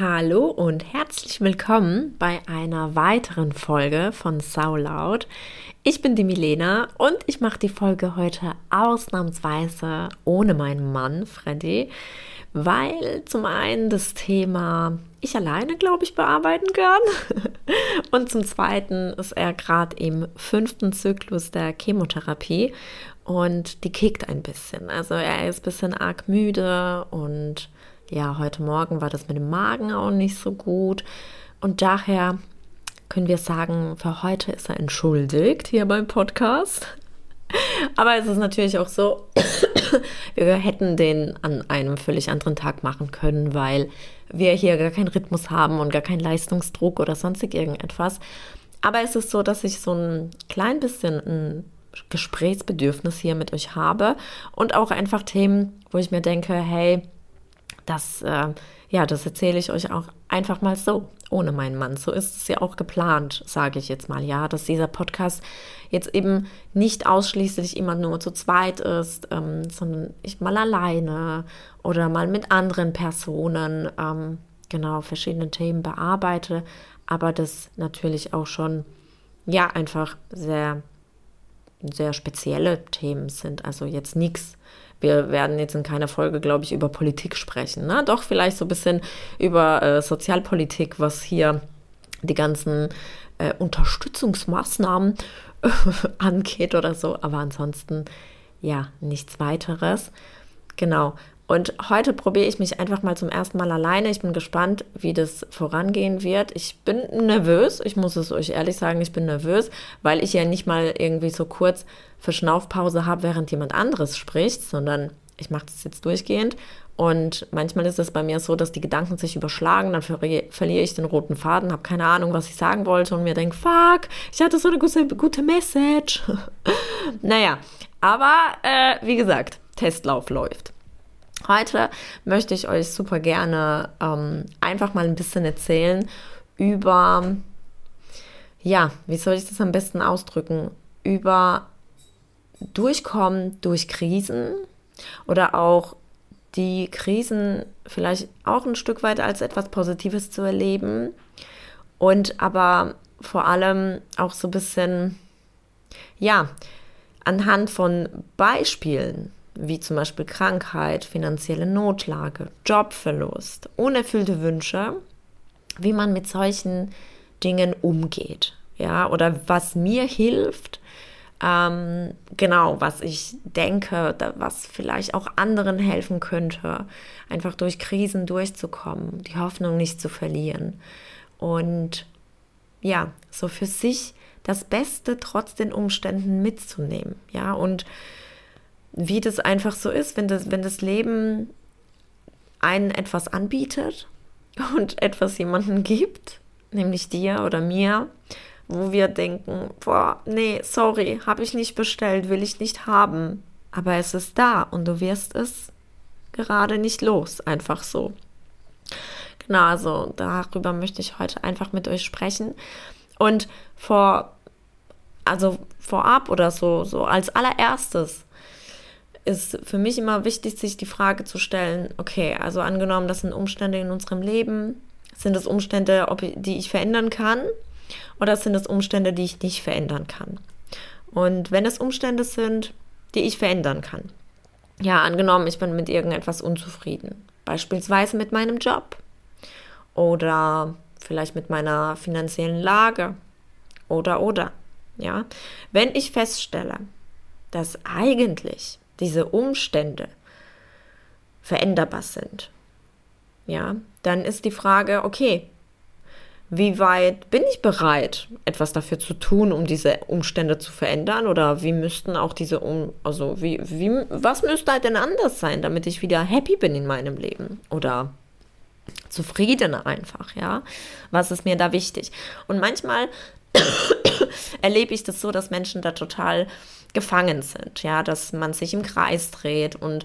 Hallo und herzlich willkommen bei einer weiteren Folge von Saulaut. Ich bin die Milena und ich mache die Folge heute ausnahmsweise ohne meinen Mann Freddy, weil zum einen das Thema ich alleine, glaube ich, bearbeiten kann und zum zweiten ist er gerade im fünften Zyklus der Chemotherapie und die kickt ein bisschen. Also er ist ein bisschen arg müde und ja, heute Morgen war das mit dem Magen auch nicht so gut. Und daher können wir sagen, für heute ist er entschuldigt hier beim Podcast. Aber es ist natürlich auch so, wir hätten den an einem völlig anderen Tag machen können, weil wir hier gar keinen Rhythmus haben und gar keinen Leistungsdruck oder sonstig irgendetwas. Aber es ist so, dass ich so ein klein bisschen ein Gesprächsbedürfnis hier mit euch habe und auch einfach Themen, wo ich mir denke, hey, das, äh, ja, das erzähle ich euch auch einfach mal so, ohne meinen Mann. So ist es ja auch geplant, sage ich jetzt mal, ja, dass dieser Podcast jetzt eben nicht ausschließlich immer nur zu zweit ist, ähm, sondern ich mal alleine oder mal mit anderen Personen, ähm, genau, verschiedene Themen bearbeite, aber das natürlich auch schon, ja, einfach sehr, sehr spezielle Themen sind. Also jetzt nichts wir werden jetzt in keiner Folge, glaube ich, über Politik sprechen. Ne? Doch vielleicht so ein bisschen über äh, Sozialpolitik, was hier die ganzen äh, Unterstützungsmaßnahmen angeht oder so. Aber ansonsten ja, nichts weiteres. Genau. Und heute probiere ich mich einfach mal zum ersten Mal alleine. Ich bin gespannt, wie das vorangehen wird. Ich bin nervös, ich muss es euch ehrlich sagen, ich bin nervös, weil ich ja nicht mal irgendwie so kurz Verschnaufpause habe, während jemand anderes spricht, sondern ich mache das jetzt durchgehend. Und manchmal ist es bei mir so, dass die Gedanken sich überschlagen, dann verliere ich den roten Faden, habe keine Ahnung, was ich sagen wollte und mir denke, fuck, ich hatte so eine gute, gute Message. naja, aber äh, wie gesagt, Testlauf läuft. Heute möchte ich euch super gerne ähm, einfach mal ein bisschen erzählen über, ja, wie soll ich das am besten ausdrücken? Über Durchkommen durch Krisen oder auch die Krisen vielleicht auch ein Stück weit als etwas Positives zu erleben und aber vor allem auch so ein bisschen, ja, anhand von Beispielen wie zum Beispiel Krankheit, finanzielle Notlage, Jobverlust, unerfüllte Wünsche, wie man mit solchen Dingen umgeht. Ja, oder was mir hilft, ähm, genau, was ich denke, was vielleicht auch anderen helfen könnte, einfach durch Krisen durchzukommen, die Hoffnung nicht zu verlieren und ja, so für sich das Beste trotz den Umständen mitzunehmen, ja, und wie das einfach so ist, wenn das, wenn das Leben einen etwas anbietet und etwas jemanden gibt, nämlich dir oder mir, wo wir denken, boah, nee, sorry, habe ich nicht bestellt, will ich nicht haben, aber es ist da und du wirst es gerade nicht los, einfach so. Genau, also darüber möchte ich heute einfach mit euch sprechen und vor also vorab oder so so als allererstes ist für mich immer wichtig, sich die Frage zu stellen, okay, also angenommen, das sind Umstände in unserem Leben, sind es Umstände, die ich verändern kann oder sind es Umstände, die ich nicht verändern kann? Und wenn es Umstände sind, die ich verändern kann, ja, angenommen, ich bin mit irgendetwas unzufrieden, beispielsweise mit meinem Job oder vielleicht mit meiner finanziellen Lage oder oder, ja, wenn ich feststelle, dass eigentlich diese Umstände veränderbar sind, ja, dann ist die Frage, okay, wie weit bin ich bereit, etwas dafür zu tun, um diese Umstände zu verändern? Oder wie müssten auch diese um, also wie, wie, was müsste halt denn anders sein, damit ich wieder happy bin in meinem Leben? Oder zufriedener einfach, ja? Was ist mir da wichtig? Und manchmal erlebe ich das so, dass Menschen da total gefangen sind, ja, dass man sich im Kreis dreht und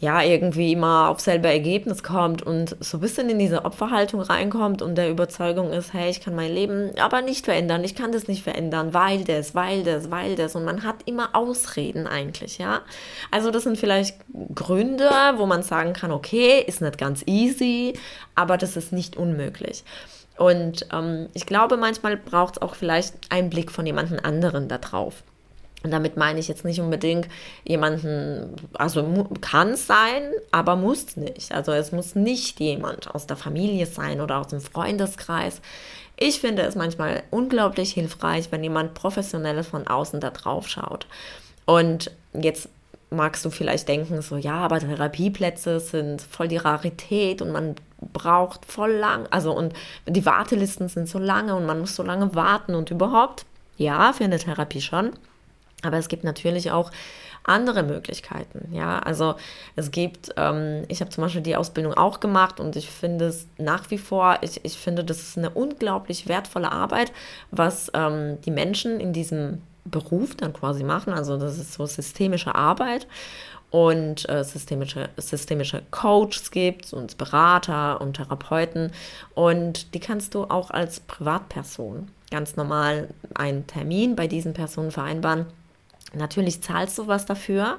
ja, irgendwie immer auf selbe Ergebnis kommt und so ein bisschen in diese Opferhaltung reinkommt und der Überzeugung ist, hey, ich kann mein Leben aber nicht verändern, ich kann das nicht verändern, weil das, weil das, weil das und man hat immer Ausreden eigentlich, ja. Also das sind vielleicht Gründe, wo man sagen kann, okay, ist nicht ganz easy, aber das ist nicht unmöglich. Und ähm, ich glaube, manchmal braucht es auch vielleicht einen Blick von jemandem anderen da drauf. Und damit meine ich jetzt nicht unbedingt jemanden, also kann es sein, aber muss nicht. Also es muss nicht jemand aus der Familie sein oder aus dem Freundeskreis. Ich finde es manchmal unglaublich hilfreich, wenn jemand professionelles von außen da drauf schaut. Und jetzt magst du vielleicht denken, so ja, aber Therapieplätze sind voll die Rarität und man braucht voll lang, also und die Wartelisten sind so lange und man muss so lange warten und überhaupt, ja, für eine Therapie schon. Aber es gibt natürlich auch andere Möglichkeiten. Ja, also es gibt, ähm, ich habe zum Beispiel die Ausbildung auch gemacht und ich finde es nach wie vor, ich, ich finde, das ist eine unglaublich wertvolle Arbeit, was ähm, die Menschen in diesem Beruf dann quasi machen. Also das ist so systemische Arbeit und äh, systemische, systemische Coaches gibt und Berater und Therapeuten und die kannst du auch als Privatperson ganz normal einen Termin bei diesen Personen vereinbaren Natürlich zahlst du was dafür,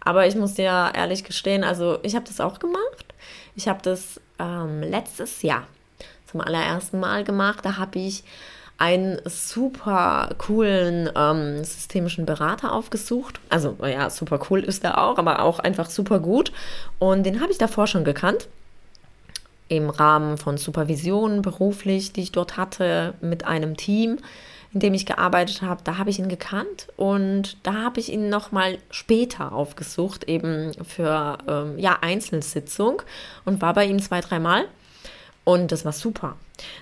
aber ich muss dir ehrlich gestehen, also ich habe das auch gemacht. Ich habe das ähm, letztes Jahr zum allerersten Mal gemacht. Da habe ich einen super coolen ähm, systemischen Berater aufgesucht. Also, ja, super cool ist er auch, aber auch einfach super gut. Und den habe ich davor schon gekannt. Im Rahmen von Supervisionen beruflich, die ich dort hatte mit einem Team in dem ich gearbeitet habe, da habe ich ihn gekannt und da habe ich ihn nochmal später aufgesucht, eben für ähm, ja, Einzelsitzung und war bei ihm zwei, dreimal. Und das war super.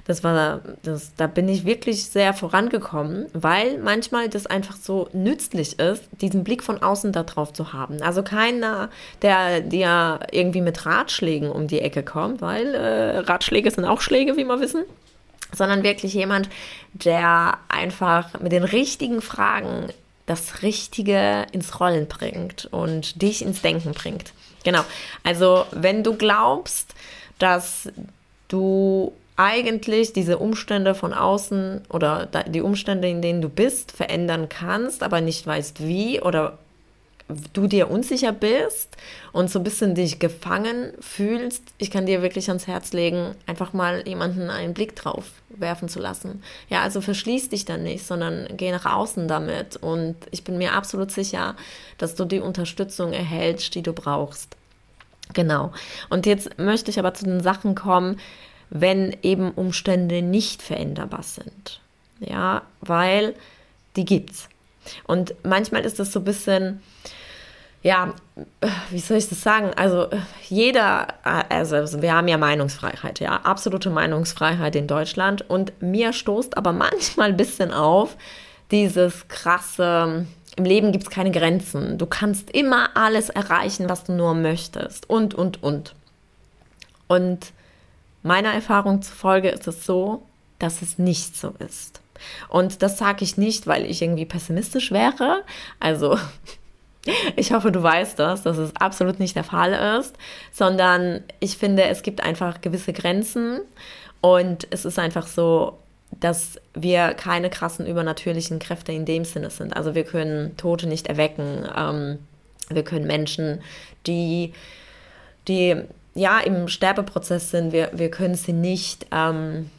Das war, das, da bin ich wirklich sehr vorangekommen, weil manchmal das einfach so nützlich ist, diesen Blick von außen da drauf zu haben. Also keiner, der dir irgendwie mit Ratschlägen um die Ecke kommt, weil äh, Ratschläge sind auch Schläge, wie wir wissen sondern wirklich jemand, der einfach mit den richtigen Fragen das Richtige ins Rollen bringt und dich ins Denken bringt. Genau. Also, wenn du glaubst, dass du eigentlich diese Umstände von außen oder die Umstände, in denen du bist, verändern kannst, aber nicht weißt wie oder du dir unsicher bist und so ein bisschen dich gefangen fühlst, ich kann dir wirklich ans Herz legen, einfach mal jemanden einen Blick drauf werfen zu lassen. Ja, also verschließ dich dann nicht, sondern geh nach außen damit und ich bin mir absolut sicher, dass du die Unterstützung erhältst, die du brauchst. Genau. Und jetzt möchte ich aber zu den Sachen kommen, wenn eben Umstände nicht veränderbar sind. Ja, weil die gibt's. Und manchmal ist das so ein bisschen, ja, wie soll ich das sagen? Also jeder, also wir haben ja Meinungsfreiheit, ja, absolute Meinungsfreiheit in Deutschland und mir stoßt aber manchmal ein bisschen auf dieses krasse, im Leben gibt es keine Grenzen. Du kannst immer alles erreichen, was du nur möchtest und, und, und. Und meiner Erfahrung zufolge ist es so, dass es nicht so ist. Und das sage ich nicht, weil ich irgendwie pessimistisch wäre. Also ich hoffe, du weißt das, dass es absolut nicht der Fall ist, sondern ich finde, es gibt einfach gewisse Grenzen und es ist einfach so, dass wir keine krassen übernatürlichen Kräfte in dem Sinne sind. Also wir können Tote nicht erwecken, ähm, wir können Menschen, die, die ja im Sterbeprozess sind, wir, wir können sie nicht ähm,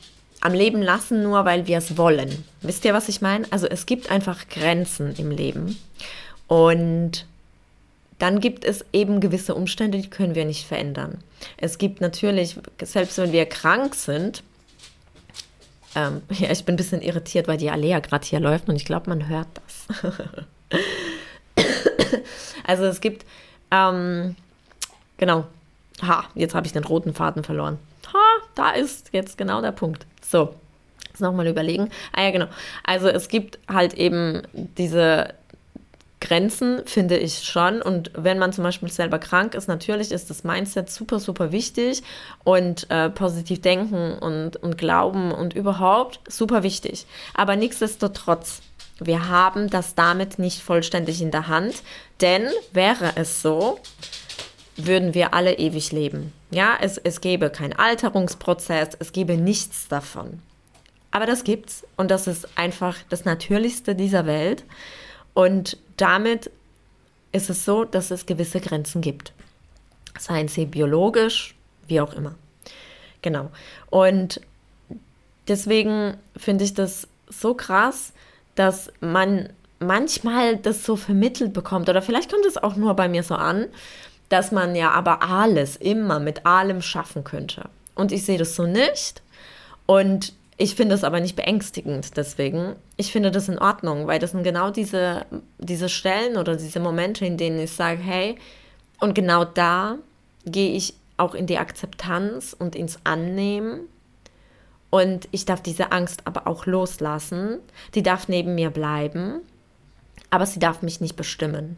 am Leben lassen, nur weil wir es wollen. Wisst ihr, was ich meine? Also es gibt einfach Grenzen im Leben. Und dann gibt es eben gewisse Umstände, die können wir nicht verändern. Es gibt natürlich, selbst wenn wir krank sind, ähm, ja, ich bin ein bisschen irritiert, weil die Alea gerade hier läuft und ich glaube, man hört das. also es gibt, ähm, genau, ha, jetzt habe ich den roten Faden verloren. Ha, da ist jetzt genau der Punkt. So, jetzt nochmal überlegen. Ah ja, genau. Also es gibt halt eben diese Grenzen, finde ich schon. Und wenn man zum Beispiel selber krank ist, natürlich ist das Mindset super, super wichtig und äh, positiv denken und, und glauben und überhaupt super wichtig. Aber nichtsdestotrotz, wir haben das damit nicht vollständig in der Hand, denn wäre es so, würden wir alle ewig leben. Ja, es, es gäbe keinen Alterungsprozess, es gäbe nichts davon. Aber das gibt's und das ist einfach das Natürlichste dieser Welt. Und damit ist es so, dass es gewisse Grenzen gibt. Seien sie biologisch, wie auch immer. Genau. Und deswegen finde ich das so krass, dass man manchmal das so vermittelt bekommt. Oder vielleicht kommt es auch nur bei mir so an, dass man ja aber alles immer mit allem schaffen könnte. Und ich sehe das so nicht. Und ich finde es aber nicht beängstigend deswegen. Ich finde das in Ordnung, weil das sind genau diese, diese Stellen oder diese Momente, in denen ich sage, hey, und genau da gehe ich auch in die Akzeptanz und ins Annehmen. Und ich darf diese Angst aber auch loslassen. Die darf neben mir bleiben, aber sie darf mich nicht bestimmen.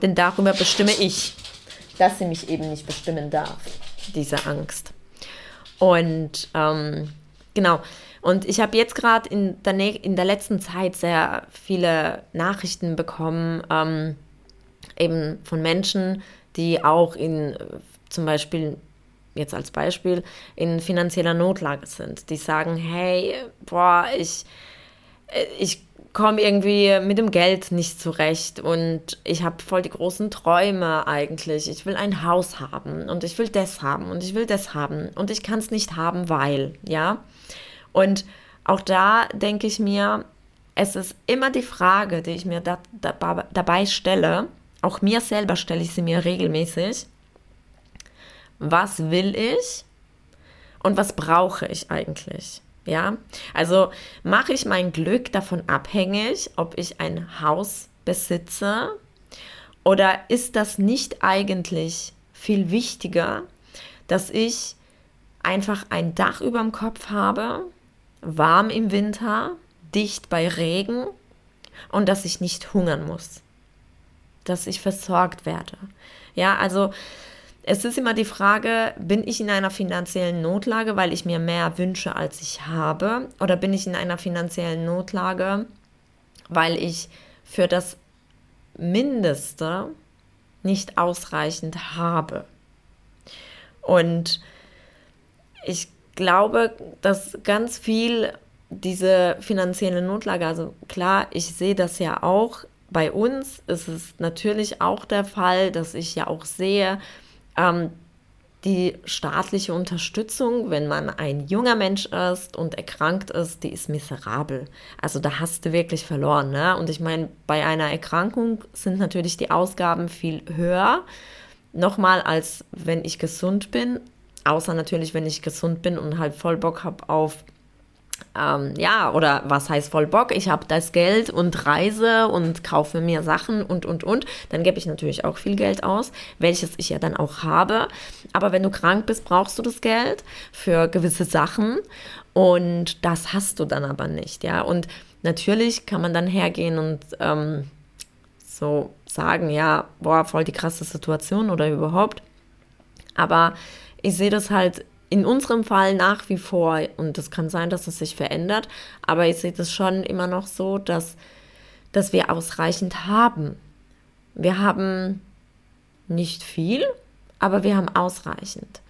Denn darüber bestimme ich dass sie mich eben nicht bestimmen darf, diese Angst. Und ähm, genau, und ich habe jetzt gerade in, der in der letzten Zeit sehr viele Nachrichten bekommen, ähm, eben von Menschen, die auch in zum Beispiel, jetzt als Beispiel, in finanzieller Notlage sind. Die sagen, hey, boah, ich, äh, ich komme irgendwie mit dem Geld nicht zurecht und ich habe voll die großen Träume eigentlich. Ich will ein Haus haben und ich will das haben und ich will das haben und ich kann es nicht haben, weil, ja. Und auch da denke ich mir, es ist immer die Frage, die ich mir da, da, dabei stelle, auch mir selber stelle ich sie mir regelmäßig, was will ich und was brauche ich eigentlich? Ja, also mache ich mein Glück davon abhängig, ob ich ein Haus besitze? Oder ist das nicht eigentlich viel wichtiger, dass ich einfach ein Dach über dem Kopf habe, warm im Winter, dicht bei Regen und dass ich nicht hungern muss, dass ich versorgt werde. Ja, also es ist immer die Frage, bin ich in einer finanziellen Notlage, weil ich mir mehr wünsche, als ich habe? Oder bin ich in einer finanziellen Notlage, weil ich für das Mindeste nicht ausreichend habe? Und ich glaube, dass ganz viel diese finanzielle Notlage, also klar, ich sehe das ja auch, bei uns ist es natürlich auch der Fall, dass ich ja auch sehe, ähm, die staatliche Unterstützung, wenn man ein junger Mensch ist und erkrankt ist, die ist miserabel. Also da hast du wirklich verloren. Ne? Und ich meine, bei einer Erkrankung sind natürlich die Ausgaben viel höher, nochmal als wenn ich gesund bin. Außer natürlich, wenn ich gesund bin und halt voll Bock habe auf ähm, ja, oder was heißt voll Bock? Ich habe das Geld und reise und kaufe mir Sachen und, und, und. Dann gebe ich natürlich auch viel Geld aus, welches ich ja dann auch habe. Aber wenn du krank bist, brauchst du das Geld für gewisse Sachen und das hast du dann aber nicht, ja. Und natürlich kann man dann hergehen und ähm, so sagen, ja, boah, voll die krasse Situation oder überhaupt. Aber ich sehe das halt in unserem Fall nach wie vor, und es kann sein, dass es sich verändert, aber ich sehe das schon immer noch so, dass, dass wir ausreichend haben. Wir haben nicht viel, aber wir haben ausreichend.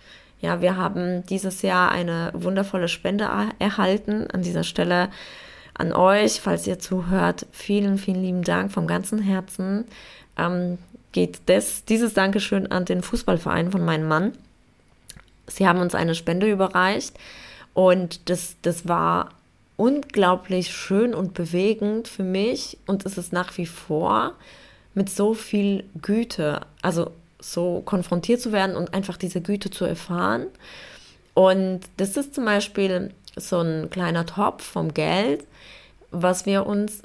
Ja, wir haben dieses Jahr eine wundervolle Spende erhalten. An dieser Stelle an euch, falls ihr zuhört, vielen, vielen lieben Dank vom ganzen Herzen. Ähm, geht das, dieses Dankeschön an den Fußballverein von meinem Mann sie haben uns eine Spende überreicht und das, das war unglaublich schön und bewegend für mich und es ist nach wie vor mit so viel Güte, also so konfrontiert zu werden und einfach diese Güte zu erfahren. Und das ist zum Beispiel so ein kleiner Topf vom Geld, was wir uns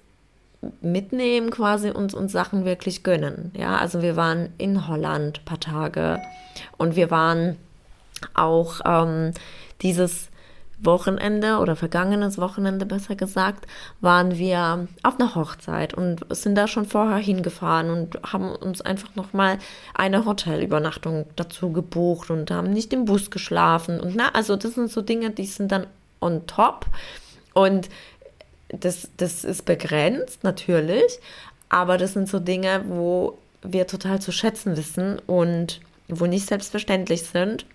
mitnehmen quasi und uns Sachen wirklich gönnen. Ja, also wir waren in Holland ein paar Tage und wir waren auch ähm, dieses Wochenende oder vergangenes Wochenende besser gesagt, waren wir auf einer Hochzeit und sind da schon vorher hingefahren und haben uns einfach nochmal eine Hotelübernachtung dazu gebucht und haben nicht im Bus geschlafen. Und na, also das sind so Dinge, die sind dann on top. Und das, das ist begrenzt, natürlich, aber das sind so Dinge, wo wir total zu schätzen wissen und wo nicht selbstverständlich sind.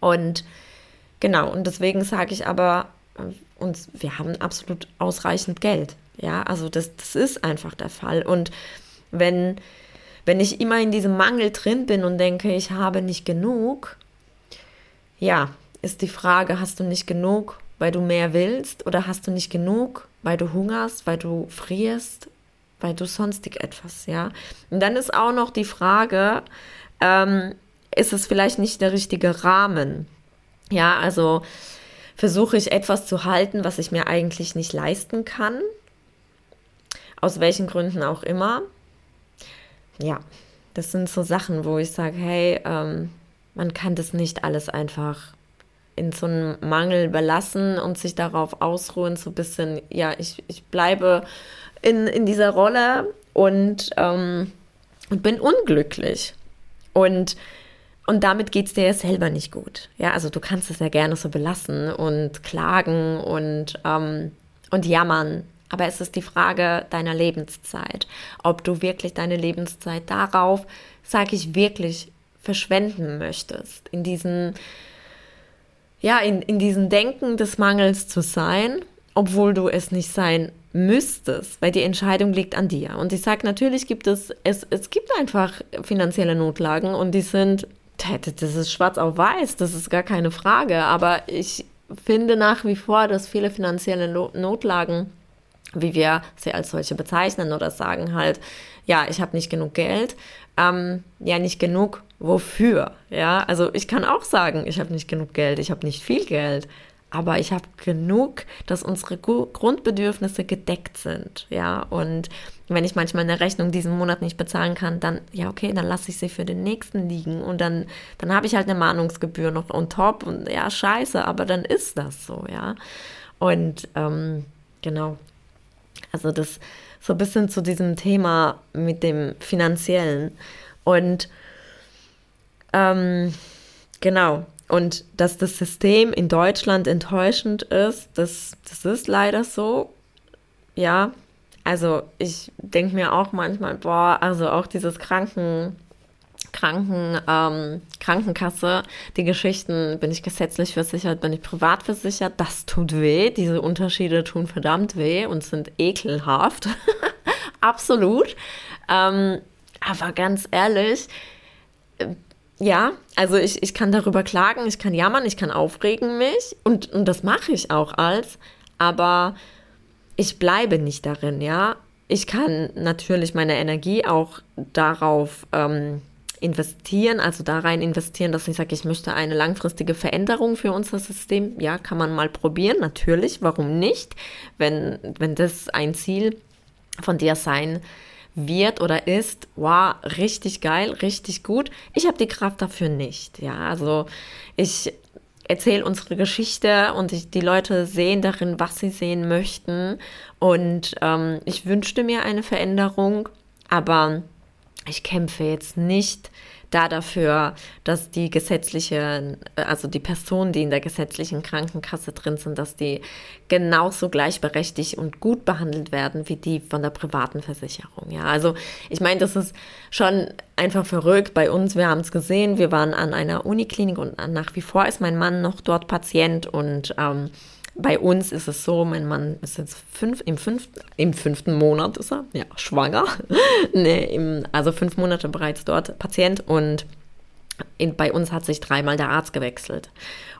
Und genau, und deswegen sage ich aber, äh, uns, wir haben absolut ausreichend Geld. Ja, also das, das ist einfach der Fall. Und wenn, wenn ich immer in diesem Mangel drin bin und denke, ich habe nicht genug, ja, ist die Frage, hast du nicht genug, weil du mehr willst oder hast du nicht genug, weil du hungerst, weil du frierst, weil du sonstig etwas, ja? Und dann ist auch noch die Frage, ähm, ist es vielleicht nicht der richtige Rahmen? Ja, also versuche ich etwas zu halten, was ich mir eigentlich nicht leisten kann, aus welchen Gründen auch immer. Ja, das sind so Sachen, wo ich sage, hey, ähm, man kann das nicht alles einfach in so einem Mangel belassen und sich darauf ausruhen, so ein bisschen, ja, ich, ich bleibe in, in dieser Rolle und, ähm, und bin unglücklich. Und, und damit geht es dir ja selber nicht gut. Ja, also du kannst es ja gerne so belassen und klagen und, ähm, und jammern. Aber es ist die Frage deiner Lebenszeit, ob du wirklich deine Lebenszeit darauf, sage ich wirklich, verschwenden möchtest, in diesen, ja, in, in diesen Denken des Mangels zu sein, obwohl du es nicht sein müsstest, weil die Entscheidung liegt an dir. Und ich sage, natürlich gibt es, es, es gibt einfach finanzielle Notlagen und die sind, das ist schwarz auf weiß, das ist gar keine Frage. Aber ich finde nach wie vor, dass viele finanzielle Notlagen, wie wir sie als solche bezeichnen oder sagen halt, ja, ich habe nicht genug Geld, ähm, ja, nicht genug wofür. Ja, also ich kann auch sagen, ich habe nicht genug Geld, ich habe nicht viel Geld, aber ich habe genug, dass unsere Grundbedürfnisse gedeckt sind. Ja, und wenn ich manchmal eine Rechnung diesen Monat nicht bezahlen kann, dann, ja, okay, dann lasse ich sie für den nächsten liegen und dann, dann habe ich halt eine Mahnungsgebühr noch on top und ja, scheiße, aber dann ist das so, ja. Und ähm, genau, also das so ein bisschen zu diesem Thema mit dem Finanziellen. Und ähm, genau, und dass das System in Deutschland enttäuschend ist, das, das ist leider so. Ja, also ich denke mir auch manchmal, boah, also auch dieses Kranken, Kranken, ähm, Krankenkasse, die Geschichten, bin ich gesetzlich versichert, bin ich privat versichert, das tut weh. Diese Unterschiede tun verdammt weh und sind ekelhaft. Absolut. Ähm, aber ganz ehrlich, ja, also ich, ich kann darüber klagen, ich kann jammern, ich kann aufregen mich und, und das mache ich auch als, aber ich bleibe nicht darin, ja. Ich kann natürlich meine Energie auch darauf ähm, investieren, also da rein investieren, dass ich sage, ich möchte eine langfristige Veränderung für unser System. Ja, kann man mal probieren, natürlich, warum nicht? Wenn, wenn das ein Ziel von dir sein wird oder ist, wow, richtig geil, richtig gut. Ich habe die Kraft dafür nicht. Ja, also ich erzähle unsere Geschichte und ich, die Leute sehen darin, was sie sehen möchten. Und ähm, ich wünschte mir eine Veränderung, aber ich kämpfe jetzt nicht da dafür, dass die gesetzliche, also die Personen, die in der gesetzlichen Krankenkasse drin sind, dass die genauso gleichberechtigt und gut behandelt werden wie die von der privaten Versicherung. Ja, also ich meine, das ist schon einfach verrückt bei uns. Wir haben es gesehen, wir waren an einer Uniklinik und nach wie vor ist mein Mann noch dort Patient und ähm, bei uns ist es so, mein Mann ist jetzt fünf, im, fünften, im fünften Monat ist er, ja, schwanger. nee, im, also fünf Monate bereits dort Patient und in, bei uns hat sich dreimal der Arzt gewechselt.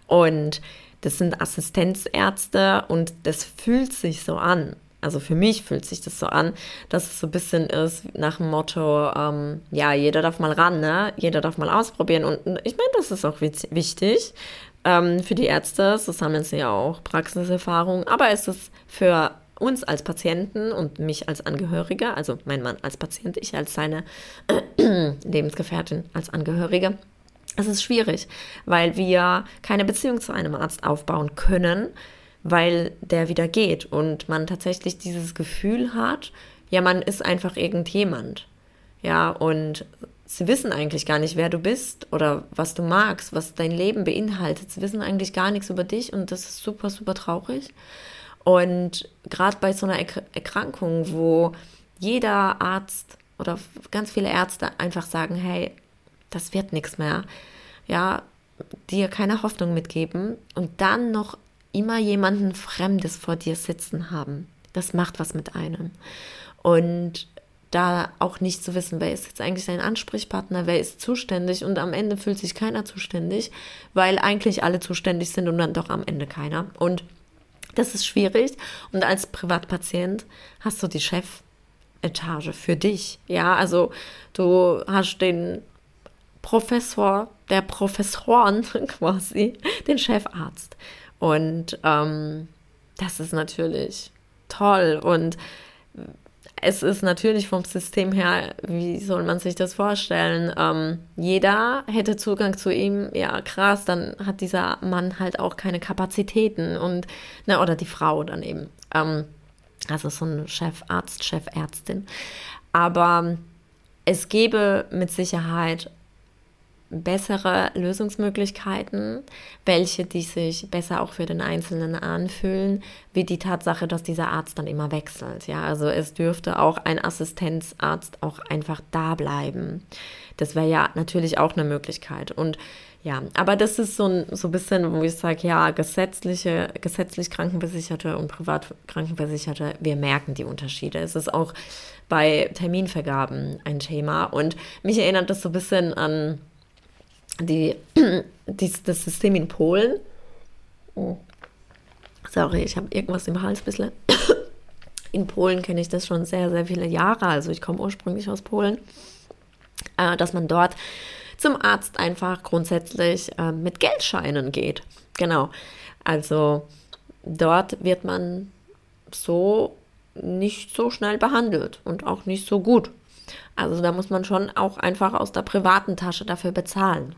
Und das sind Assistenzärzte und das fühlt sich so an. Also für mich fühlt sich das so an, dass es so ein bisschen ist nach dem Motto, ähm, ja, jeder darf mal ran, ne? Jeder darf mal ausprobieren. Und ich meine, das ist auch wichtig, ähm, für die Ärzte, so sammeln sie ja auch Praxiserfahrung, aber es ist für uns als Patienten und mich als Angehörige, also mein Mann als Patient, ich als seine äh, Lebensgefährtin als Angehörige, es ist schwierig, weil wir keine Beziehung zu einem Arzt aufbauen können, weil der wieder geht und man tatsächlich dieses Gefühl hat, ja, man ist einfach irgendjemand. Ja, und sie wissen eigentlich gar nicht, wer du bist oder was du magst, was dein Leben beinhaltet. Sie wissen eigentlich gar nichts über dich und das ist super, super traurig. Und gerade bei so einer Erkrankung, wo jeder Arzt oder ganz viele Ärzte einfach sagen, hey, das wird nichts mehr. Ja, dir keine Hoffnung mitgeben und dann noch immer jemanden Fremdes vor dir sitzen haben. Das macht was mit einem. Und da auch nicht zu wissen, wer ist jetzt eigentlich dein Ansprechpartner, wer ist zuständig und am Ende fühlt sich keiner zuständig, weil eigentlich alle zuständig sind und dann doch am Ende keiner. Und das ist schwierig. Und als Privatpatient hast du die Chefetage für dich. Ja, also du hast den Professor der Professoren quasi, den Chefarzt. Und ähm, das ist natürlich toll. Und es ist natürlich vom System her, wie soll man sich das vorstellen? Ähm, jeder hätte Zugang zu ihm, ja krass, dann hat dieser Mann halt auch keine Kapazitäten und, na, oder die Frau dann eben. Ähm, also so ein Chefarzt, Chefärztin. Aber es gäbe mit Sicherheit bessere Lösungsmöglichkeiten, welche die sich besser auch für den Einzelnen anfühlen, wie die Tatsache, dass dieser Arzt dann immer wechselt. Ja, also es dürfte auch ein Assistenzarzt auch einfach da bleiben. Das wäre ja natürlich auch eine Möglichkeit. Und ja, aber das ist so ein so ein bisschen, wo ich sage, ja, gesetzliche, gesetzlich Krankenversicherte und privat Krankenversicherte, wir merken die Unterschiede. Es ist auch bei Terminvergaben ein Thema. Und mich erinnert das so ein bisschen an die, die, das System in Polen. Oh. Sorry, ich habe irgendwas im Hals ein bisschen. In Polen kenne ich das schon sehr, sehr viele Jahre. Also ich komme ursprünglich aus Polen. Äh, dass man dort zum Arzt einfach grundsätzlich äh, mit Geldscheinen geht. Genau. Also dort wird man so nicht so schnell behandelt und auch nicht so gut. Also da muss man schon auch einfach aus der privaten Tasche dafür bezahlen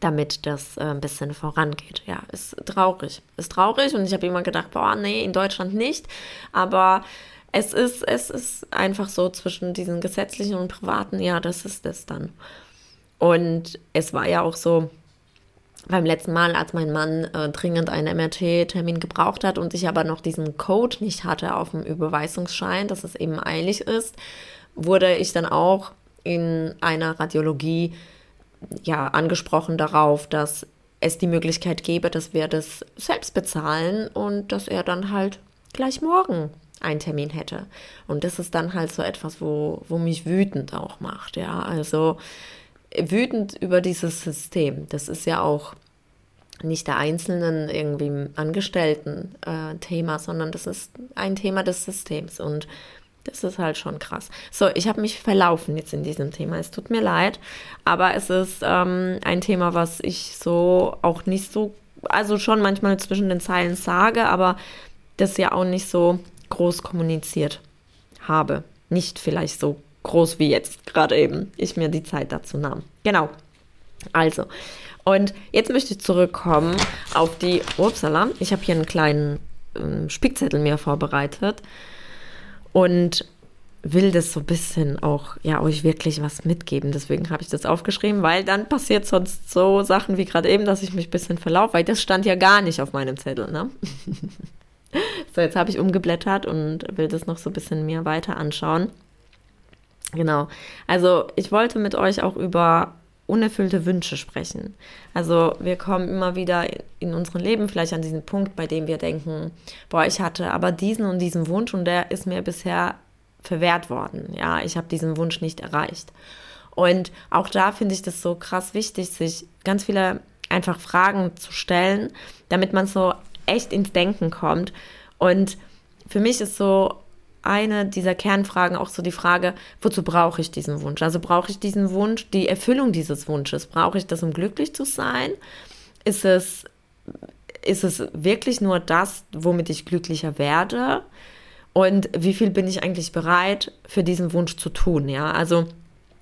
damit das äh, ein bisschen vorangeht. Ja, ist traurig. Ist traurig und ich habe immer gedacht, boah, nee, in Deutschland nicht. Aber es ist, es ist einfach so zwischen diesen gesetzlichen und privaten, ja, das ist es dann. Und es war ja auch so, beim letzten Mal, als mein Mann äh, dringend einen MRT-Termin gebraucht hat und ich aber noch diesen Code nicht hatte auf dem Überweisungsschein, dass es eben eilig ist, wurde ich dann auch in einer Radiologie ja, angesprochen darauf, dass es die Möglichkeit gäbe, dass wir das selbst bezahlen und dass er dann halt gleich morgen einen Termin hätte. Und das ist dann halt so etwas, wo, wo mich wütend auch macht, ja. Also wütend über dieses System. Das ist ja auch nicht der einzelnen irgendwie Angestellten äh, Thema, sondern das ist ein Thema des Systems. Und das ist halt schon krass. So, ich habe mich verlaufen jetzt in diesem Thema. Es tut mir leid, aber es ist ähm, ein Thema, was ich so auch nicht so, also schon manchmal zwischen den Zeilen sage, aber das ja auch nicht so groß kommuniziert habe. Nicht vielleicht so groß wie jetzt gerade eben ich mir die Zeit dazu nahm. Genau. Also, und jetzt möchte ich zurückkommen auf die, upsala, ich habe hier einen kleinen ähm, Spickzettel mir vorbereitet und will das so ein bisschen auch, ja, euch wirklich was mitgeben. Deswegen habe ich das aufgeschrieben, weil dann passiert sonst so Sachen wie gerade eben, dass ich mich ein bisschen verlaufe, weil das stand ja gar nicht auf meinem Zettel, ne? so, jetzt habe ich umgeblättert und will das noch so ein bisschen mir weiter anschauen. Genau. Also, ich wollte mit euch auch über unerfüllte Wünsche sprechen. Also wir kommen immer wieder in unserem Leben vielleicht an diesen Punkt, bei dem wir denken, boah, ich hatte aber diesen und diesen Wunsch und der ist mir bisher verwehrt worden. Ja, ich habe diesen Wunsch nicht erreicht. Und auch da finde ich das so krass wichtig, sich ganz viele einfach Fragen zu stellen, damit man so echt ins Denken kommt. Und für mich ist so eine dieser Kernfragen auch so die Frage, wozu brauche ich diesen Wunsch? Also brauche ich diesen Wunsch, die Erfüllung dieses Wunsches? Brauche ich das, um glücklich zu sein? Ist es, ist es wirklich nur das, womit ich glücklicher werde? Und wie viel bin ich eigentlich bereit, für diesen Wunsch zu tun? Ja, also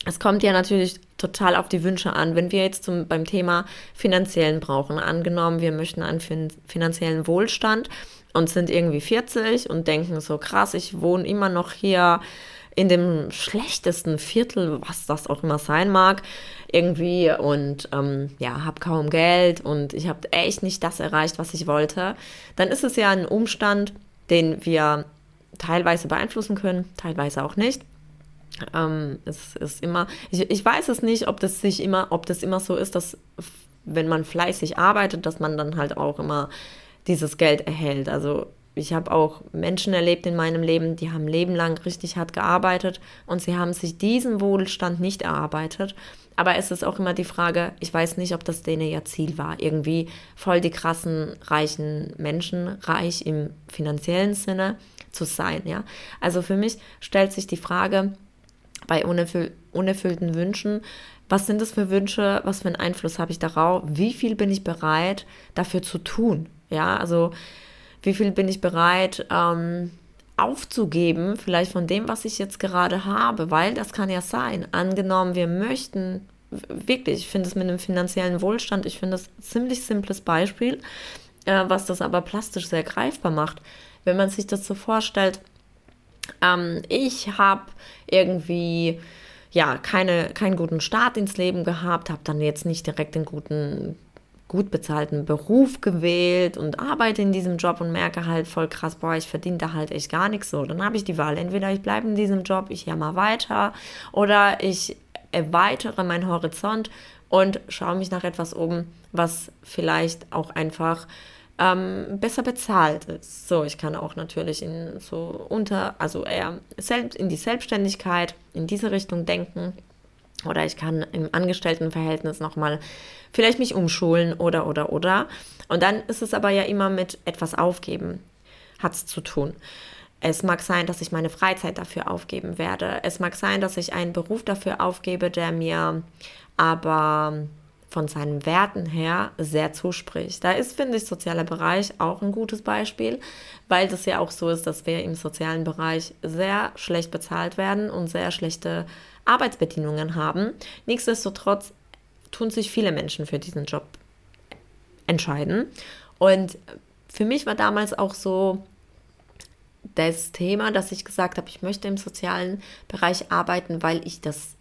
es kommt ja natürlich total auf die Wünsche an. Wenn wir jetzt zum, beim Thema finanziellen brauchen, angenommen, wir möchten einen finanziellen Wohlstand, und sind irgendwie 40 und denken so krass, ich wohne immer noch hier in dem schlechtesten Viertel, was das auch immer sein mag, irgendwie und ähm, ja, habe kaum Geld und ich habe echt nicht das erreicht, was ich wollte, dann ist es ja ein Umstand, den wir teilweise beeinflussen können, teilweise auch nicht. Ähm, es ist immer, ich, ich weiß es nicht, ob das sich immer, ob das immer so ist, dass wenn man fleißig arbeitet, dass man dann halt auch immer dieses Geld erhält. Also ich habe auch Menschen erlebt in meinem Leben, die haben lebenlang richtig hart gearbeitet und sie haben sich diesen Wohlstand nicht erarbeitet. Aber es ist auch immer die Frage, ich weiß nicht, ob das denen ihr Ziel war, irgendwie voll die krassen, reichen Menschen, reich im finanziellen Sinne zu sein, ja. Also für mich stellt sich die Frage bei unerfüll unerfüllten Wünschen, was sind das für Wünsche, was für einen Einfluss habe ich darauf, wie viel bin ich bereit dafür zu tun, ja, also wie viel bin ich bereit ähm, aufzugeben, vielleicht von dem, was ich jetzt gerade habe, weil das kann ja sein. Angenommen, wir möchten wirklich, ich finde es mit einem finanziellen Wohlstand, ich finde das ein ziemlich simples Beispiel, äh, was das aber plastisch sehr greifbar macht. Wenn man sich das so vorstellt, ähm, ich habe irgendwie ja keine, keinen guten Start ins Leben gehabt, habe dann jetzt nicht direkt einen guten gut bezahlten Beruf gewählt und arbeite in diesem Job und merke halt voll krass, boah, ich verdiene da halt echt gar nichts so. Dann habe ich die Wahl, entweder ich bleibe in diesem Job, ich jammer weiter oder ich erweitere meinen Horizont und schaue mich nach etwas um, was vielleicht auch einfach ähm, besser bezahlt ist. So, ich kann auch natürlich in so unter, also eher selbst in die Selbstständigkeit, in diese Richtung denken. Oder ich kann im Angestelltenverhältnis nochmal vielleicht mich umschulen oder, oder, oder. Und dann ist es aber ja immer mit etwas aufgeben, hat es zu tun. Es mag sein, dass ich meine Freizeit dafür aufgeben werde. Es mag sein, dass ich einen Beruf dafür aufgebe, der mir aber von seinen Werten her sehr zuspricht. Da ist, finde ich, sozialer Bereich auch ein gutes Beispiel, weil das ja auch so ist, dass wir im sozialen Bereich sehr schlecht bezahlt werden und sehr schlechte Arbeitsbedingungen haben. Nichtsdestotrotz tun sich viele Menschen für diesen Job entscheiden. Und für mich war damals auch so das Thema, dass ich gesagt habe, ich möchte im sozialen Bereich arbeiten, weil ich das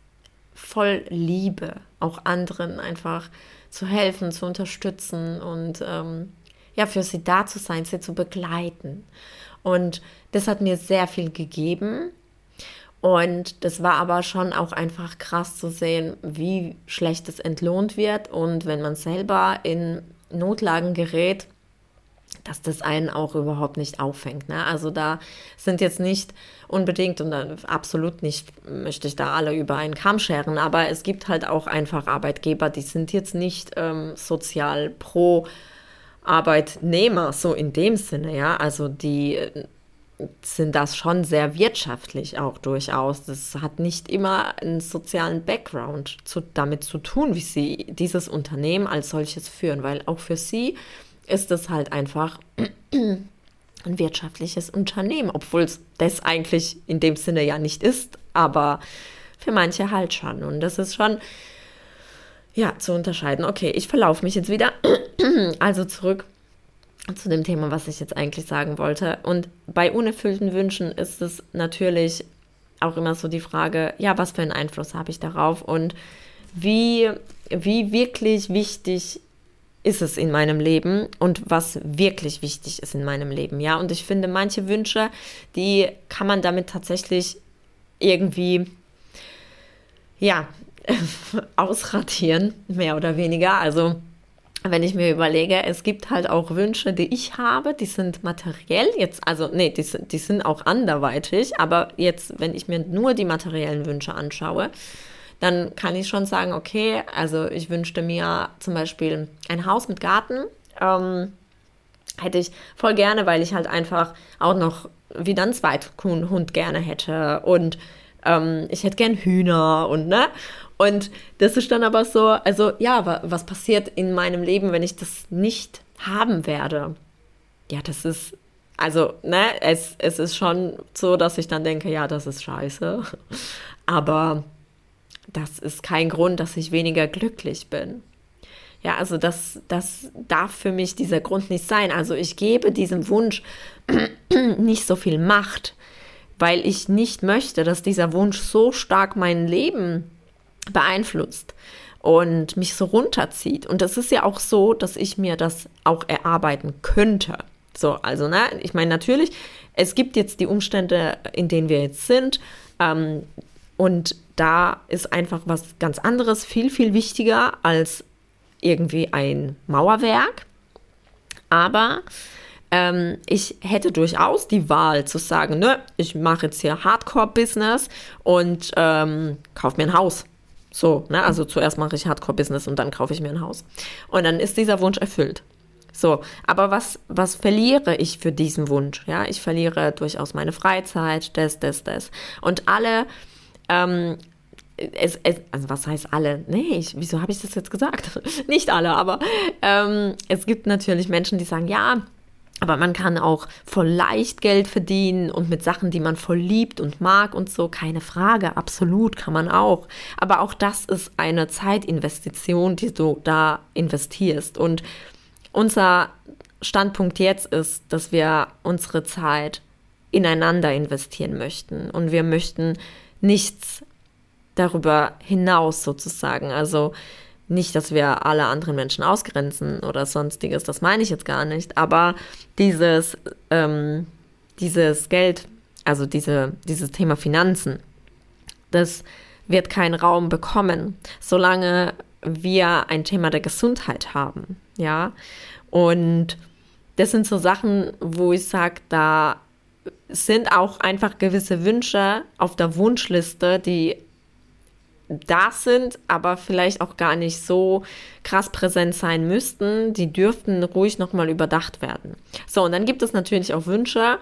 voll liebe, auch anderen einfach zu helfen, zu unterstützen und ähm, ja, für sie da zu sein, sie zu begleiten. Und das hat mir sehr viel gegeben. Und das war aber schon auch einfach krass zu sehen, wie schlecht es entlohnt wird und wenn man selber in Notlagen gerät, dass das einen auch überhaupt nicht auffängt. Ne? Also da sind jetzt nicht unbedingt und absolut nicht möchte ich da alle über einen Kamm scheren, aber es gibt halt auch einfach Arbeitgeber, die sind jetzt nicht ähm, sozial pro Arbeitnehmer, so in dem Sinne, ja. Also die sind das schon sehr wirtschaftlich auch durchaus. Das hat nicht immer einen sozialen Background zu, damit zu tun, wie sie dieses Unternehmen als solches führen, weil auch für sie ist es halt einfach ein wirtschaftliches Unternehmen, obwohl es das eigentlich in dem Sinne ja nicht ist, aber für manche halt schon. Und das ist schon, ja, zu unterscheiden. Okay, ich verlaufe mich jetzt wieder. also zurück zu dem Thema, was ich jetzt eigentlich sagen wollte. Und bei unerfüllten Wünschen ist es natürlich auch immer so die Frage, ja, was für einen Einfluss habe ich darauf und wie, wie wirklich wichtig ist es in meinem Leben und was wirklich wichtig ist in meinem Leben, ja. Und ich finde, manche Wünsche, die kann man damit tatsächlich irgendwie, ja, ausradieren, mehr oder weniger. Also wenn ich mir überlege, es gibt halt auch Wünsche, die ich habe, die sind materiell jetzt, also nee, die, die sind auch anderweitig, aber jetzt, wenn ich mir nur die materiellen Wünsche anschaue, dann kann ich schon sagen, okay, also ich wünschte mir zum Beispiel ein Haus mit Garten, ähm, hätte ich voll gerne, weil ich halt einfach auch noch wieder einen Zweithund gerne hätte und ähm, ich hätte gern Hühner und ne und das ist dann aber so, also ja, was passiert in meinem Leben, wenn ich das nicht haben werde? Ja, das ist, also, ne, es, es ist schon so, dass ich dann denke, ja, das ist scheiße. Aber das ist kein Grund, dass ich weniger glücklich bin. Ja, also das, das darf für mich dieser Grund nicht sein. Also ich gebe diesem Wunsch nicht so viel Macht, weil ich nicht möchte, dass dieser Wunsch so stark mein Leben beeinflusst und mich so runterzieht. Und das ist ja auch so, dass ich mir das auch erarbeiten könnte. So, also, ne, ich meine, natürlich, es gibt jetzt die Umstände, in denen wir jetzt sind. Ähm, Und da ist einfach was ganz anderes viel, viel wichtiger als irgendwie ein Mauerwerk. Aber ähm, ich hätte durchaus die Wahl zu sagen, ne, ich mache jetzt hier Hardcore-Business und ähm, kaufe mir ein Haus. So, ne, also zuerst mache ich Hardcore-Business und dann kaufe ich mir ein Haus. Und dann ist dieser Wunsch erfüllt. So, aber was, was verliere ich für diesen Wunsch? Ja, ich verliere durchaus meine Freizeit, das, das, das. Und alle, ähm, es, es, also was heißt alle? Nee, ich, wieso habe ich das jetzt gesagt? Nicht alle, aber ähm, es gibt natürlich Menschen, die sagen, ja, aber man kann auch voll leicht Geld verdienen und mit Sachen, die man voll liebt und mag und so, keine Frage, absolut kann man auch. Aber auch das ist eine Zeitinvestition, die du da investierst. Und unser Standpunkt jetzt ist, dass wir unsere Zeit ineinander investieren möchten und wir möchten nichts darüber hinaus sozusagen. Also nicht, dass wir alle anderen Menschen ausgrenzen oder sonstiges, das meine ich jetzt gar nicht, aber dieses, ähm, dieses Geld, also diese, dieses Thema Finanzen, das wird keinen Raum bekommen, solange wir ein Thema der Gesundheit haben, ja. Und das sind so Sachen, wo ich sage, da sind auch einfach gewisse Wünsche auf der Wunschliste, die da sind, aber vielleicht auch gar nicht so krass präsent sein müssten. Die dürften ruhig nochmal überdacht werden. So, und dann gibt es natürlich auch Wünsche,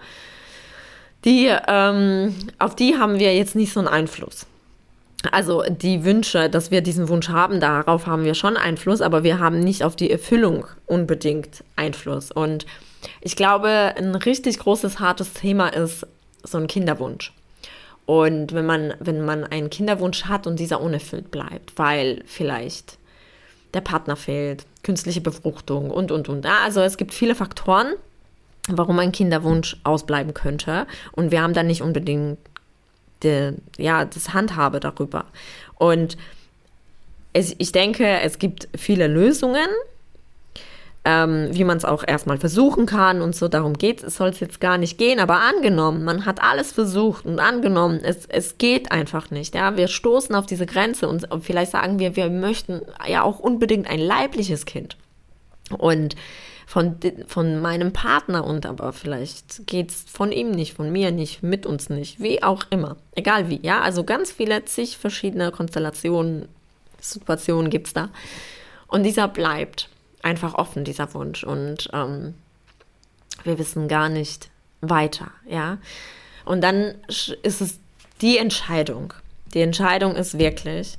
die, ähm, auf die haben wir jetzt nicht so einen Einfluss. Also die Wünsche, dass wir diesen Wunsch haben, darauf haben wir schon Einfluss, aber wir haben nicht auf die Erfüllung unbedingt Einfluss. Und ich glaube, ein richtig großes, hartes Thema ist so ein Kinderwunsch. Und wenn man, wenn man einen Kinderwunsch hat und dieser unerfüllt bleibt, weil vielleicht der Partner fehlt, künstliche Befruchtung und, und, und. Also es gibt viele Faktoren, warum ein Kinderwunsch ausbleiben könnte. Und wir haben dann nicht unbedingt die, ja, das Handhabe darüber. Und es, ich denke, es gibt viele Lösungen, ähm, wie man es auch erstmal versuchen kann und so. Darum geht es, soll es jetzt gar nicht gehen. Aber angenommen, man hat alles versucht und angenommen, es, es geht einfach nicht. Ja, wir stoßen auf diese Grenze und vielleicht sagen wir, wir möchten ja auch unbedingt ein leibliches Kind. Und von, von meinem Partner und aber vielleicht geht es von ihm nicht, von mir nicht, mit uns nicht, wie auch immer. Egal wie, ja. Also ganz viele zig verschiedene Konstellationen, Situationen gibt es da. Und dieser bleibt einfach offen, dieser Wunsch. Und ähm, wir wissen gar nicht weiter, ja. Und dann ist es die Entscheidung. Die Entscheidung ist wirklich,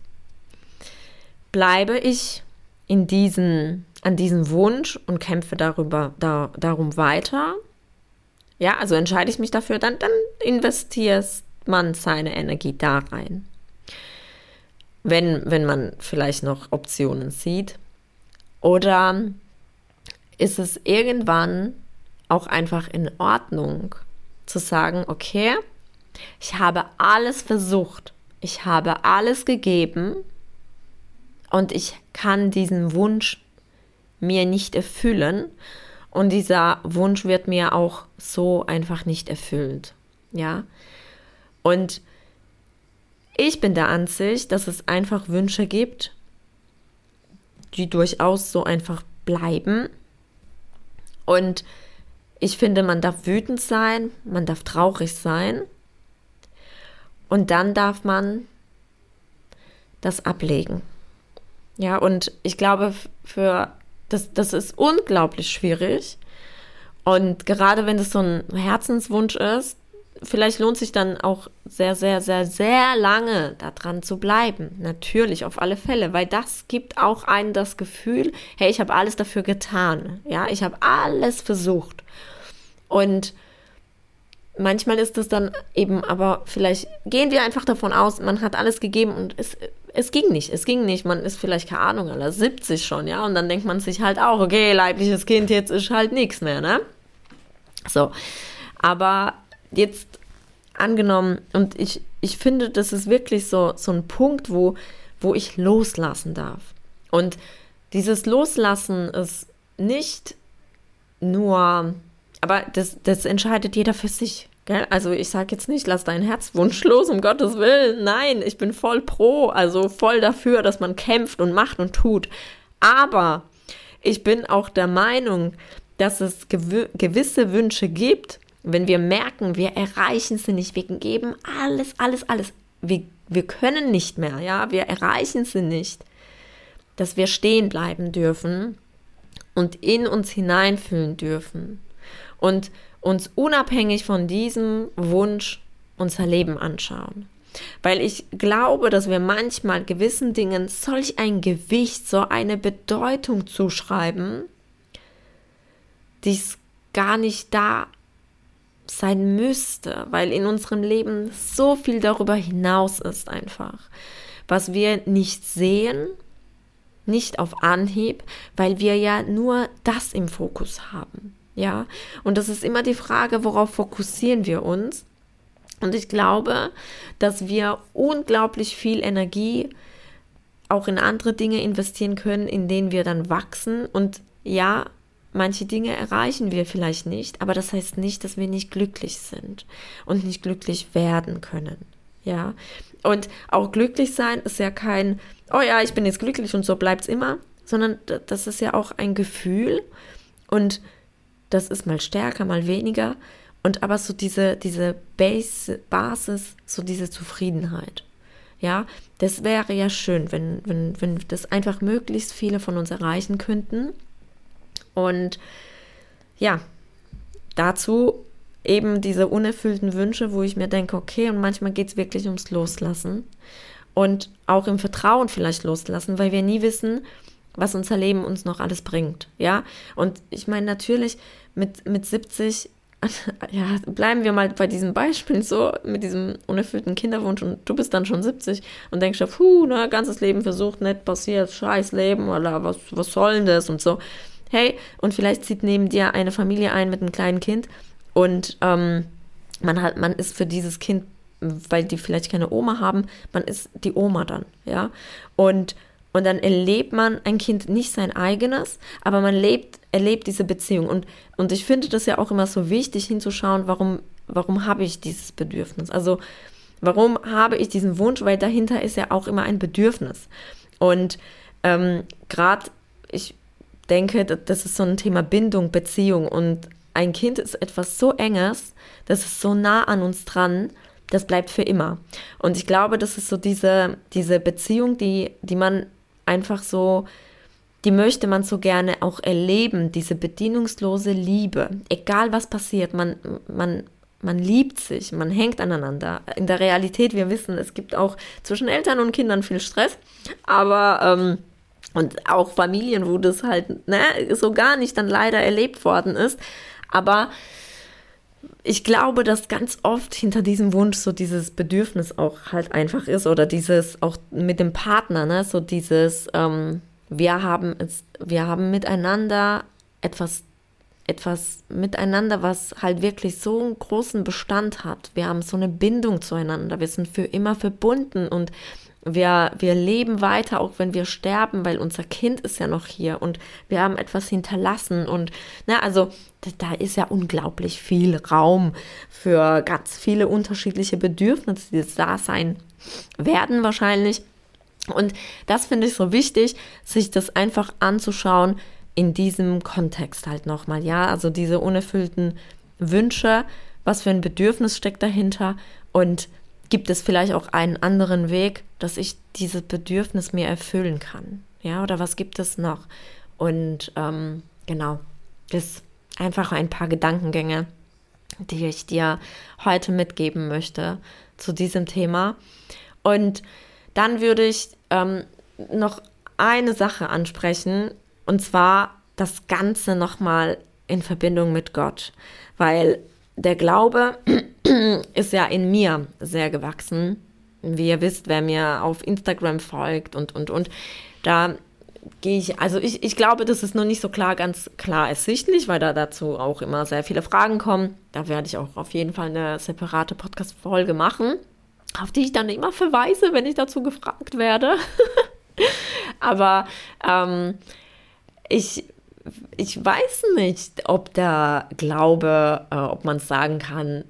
bleibe ich in diesen, an diesem Wunsch und kämpfe darüber, da, darum weiter. Ja, also entscheide ich mich dafür, dann, dann investiert man seine Energie da rein. Wenn, wenn man vielleicht noch Optionen sieht. Oder ist es irgendwann auch einfach in Ordnung zu sagen, okay, ich habe alles versucht, ich habe alles gegeben und ich kann diesen Wunsch mir nicht erfüllen und dieser Wunsch wird mir auch so einfach nicht erfüllt. Ja? Und ich bin der Ansicht, dass es einfach Wünsche gibt, die durchaus so einfach bleiben. Und ich finde, man darf wütend sein, man darf traurig sein. Und dann darf man das ablegen. Ja, und ich glaube, für das, das ist unglaublich schwierig. Und gerade wenn es so ein Herzenswunsch ist, vielleicht lohnt sich dann auch sehr, sehr, sehr, sehr lange daran zu bleiben. Natürlich, auf alle Fälle, weil das gibt auch einen das Gefühl, hey, ich habe alles dafür getan. Ja, ich habe alles versucht. Und manchmal ist es dann eben, aber vielleicht gehen wir einfach davon aus, man hat alles gegeben und es, es ging nicht. Es ging nicht. Man ist vielleicht, keine Ahnung, aller 70 schon, ja. Und dann denkt man sich halt auch, okay, leibliches Kind, jetzt ist halt nichts mehr, ne? So. Aber jetzt angenommen, und ich, ich finde, das ist wirklich so, so ein Punkt, wo, wo ich loslassen darf. Und dieses Loslassen ist nicht nur, aber das, das entscheidet jeder für sich, Also ich sage jetzt nicht, lass deinen Herzwunsch los, um Gottes Willen. Nein, ich bin voll pro, also voll dafür, dass man kämpft und macht und tut. Aber ich bin auch der Meinung, dass es gew gewisse Wünsche gibt, wenn wir merken, wir erreichen sie nicht, wir geben alles, alles, alles. Wir, wir können nicht mehr, ja, wir erreichen sie nicht, dass wir stehen bleiben dürfen und in uns hineinfühlen dürfen und uns unabhängig von diesem Wunsch unser Leben anschauen. Weil ich glaube, dass wir manchmal gewissen Dingen solch ein Gewicht, so eine Bedeutung zuschreiben, die es gar nicht da sein müsste, weil in unserem Leben so viel darüber hinaus ist einfach, was wir nicht sehen, nicht auf Anhieb, weil wir ja nur das im Fokus haben. Ja, und das ist immer die Frage, worauf fokussieren wir uns? Und ich glaube, dass wir unglaublich viel Energie auch in andere Dinge investieren können, in denen wir dann wachsen. Und ja, manche Dinge erreichen wir vielleicht nicht, aber das heißt nicht, dass wir nicht glücklich sind und nicht glücklich werden können. Ja, und auch glücklich sein ist ja kein, oh ja, ich bin jetzt glücklich und so bleibt es immer, sondern das ist ja auch ein Gefühl und das ist mal stärker, mal weniger. Und aber so diese, diese Base, Basis, so diese Zufriedenheit. Ja, das wäre ja schön, wenn, wenn, wenn das einfach möglichst viele von uns erreichen könnten. Und ja, dazu eben diese unerfüllten Wünsche, wo ich mir denke, okay, und manchmal geht es wirklich ums Loslassen. Und auch im Vertrauen vielleicht loslassen, weil wir nie wissen, was unser Leben uns noch alles bringt. Ja, und ich meine, natürlich mit, mit 70 ja, bleiben wir mal bei diesem Beispiel so, mit diesem unerfüllten Kinderwunsch und du bist dann schon 70 und denkst ja, puh, ne, ganzes Leben versucht, nicht passiert, scheiß Leben oder was, was soll denn das und so. Hey, und vielleicht zieht neben dir eine Familie ein mit einem kleinen Kind und ähm, man hat, man ist für dieses Kind, weil die vielleicht keine Oma haben, man ist die Oma dann, ja. Und und dann erlebt man ein Kind nicht sein eigenes, aber man lebt, erlebt diese Beziehung. Und, und ich finde das ja auch immer so wichtig hinzuschauen, warum, warum habe ich dieses Bedürfnis? Also warum habe ich diesen Wunsch? Weil dahinter ist ja auch immer ein Bedürfnis. Und ähm, gerade, ich denke, das ist so ein Thema Bindung, Beziehung. Und ein Kind ist etwas so Enges, das ist so nah an uns dran, das bleibt für immer. Und ich glaube, das ist so diese, diese Beziehung, die, die man einfach so, die möchte man so gerne auch erleben, diese bedienungslose Liebe. Egal was passiert, man, man, man liebt sich, man hängt aneinander. In der Realität, wir wissen, es gibt auch zwischen Eltern und Kindern viel Stress, aber ähm, und auch Familien, wo das halt ne, so gar nicht dann leider erlebt worden ist. Aber ich glaube, dass ganz oft hinter diesem Wunsch so dieses Bedürfnis auch halt einfach ist oder dieses auch mit dem Partner, ne, so dieses, ähm, wir haben es, wir haben miteinander etwas, etwas miteinander, was halt wirklich so einen großen Bestand hat. Wir haben so eine Bindung zueinander, wir sind für immer verbunden und wir, wir leben weiter, auch wenn wir sterben, weil unser Kind ist ja noch hier und wir haben etwas hinterlassen. Und na, also da ist ja unglaublich viel Raum für ganz viele unterschiedliche Bedürfnisse, die da sein werden wahrscheinlich. Und das finde ich so wichtig, sich das einfach anzuschauen in diesem Kontext halt nochmal. Ja, also diese unerfüllten Wünsche, was für ein Bedürfnis steckt dahinter und gibt es vielleicht auch einen anderen Weg, dass ich dieses Bedürfnis mir erfüllen kann? Ja, oder was gibt es noch? Und ähm, genau, das einfach ein paar Gedankengänge, die ich dir heute mitgeben möchte zu diesem Thema. Und dann würde ich ähm, noch eine Sache ansprechen, und zwar das Ganze nochmal in Verbindung mit Gott, weil der Glaube ist ja in mir sehr gewachsen. Wie ihr wisst, wer mir auf Instagram folgt und, und, und, da gehe ich, also ich, ich glaube, das ist noch nicht so klar, ganz klar ersichtlich, weil da dazu auch immer sehr viele Fragen kommen. Da werde ich auch auf jeden Fall eine separate Podcast-Folge machen, auf die ich dann immer verweise, wenn ich dazu gefragt werde. Aber ähm, ich ich weiß nicht, ob der Glaube, äh, ob man sagen kann,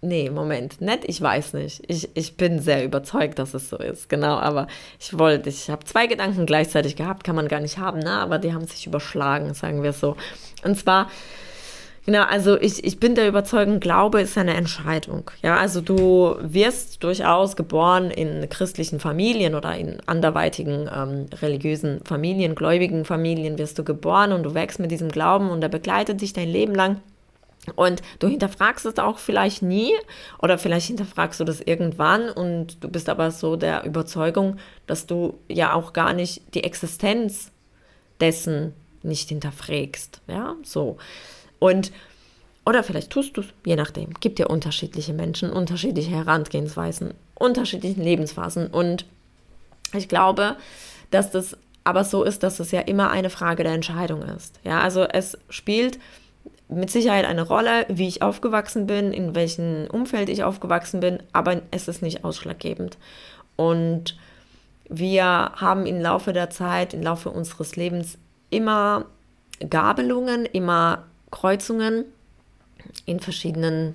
nee, Moment, nett, ich weiß nicht. Ich, ich bin sehr überzeugt, dass es so ist, genau, aber ich wollte, ich habe zwei Gedanken gleichzeitig gehabt, kann man gar nicht haben, ne? aber die haben sich überschlagen, sagen wir so. Und zwar, Genau, also ich, ich bin der Überzeugung, Glaube ist eine Entscheidung. Ja, also du wirst durchaus geboren in christlichen Familien oder in anderweitigen ähm, religiösen Familien, gläubigen Familien wirst du geboren und du wächst mit diesem Glauben und der begleitet dich dein Leben lang. Und du hinterfragst es auch vielleicht nie oder vielleicht hinterfragst du das irgendwann und du bist aber so der Überzeugung, dass du ja auch gar nicht die Existenz dessen nicht hinterfragst. Ja, so. Und oder vielleicht tust du es, je nachdem. Gibt ja unterschiedliche Menschen, unterschiedliche Herangehensweisen, unterschiedliche Lebensphasen. Und ich glaube, dass das aber so ist, dass es ja immer eine Frage der Entscheidung ist. Ja, also es spielt mit Sicherheit eine Rolle, wie ich aufgewachsen bin, in welchem Umfeld ich aufgewachsen bin, aber es ist nicht ausschlaggebend. Und wir haben im Laufe der Zeit, im Laufe unseres Lebens immer Gabelungen, immer Kreuzungen in verschiedenen,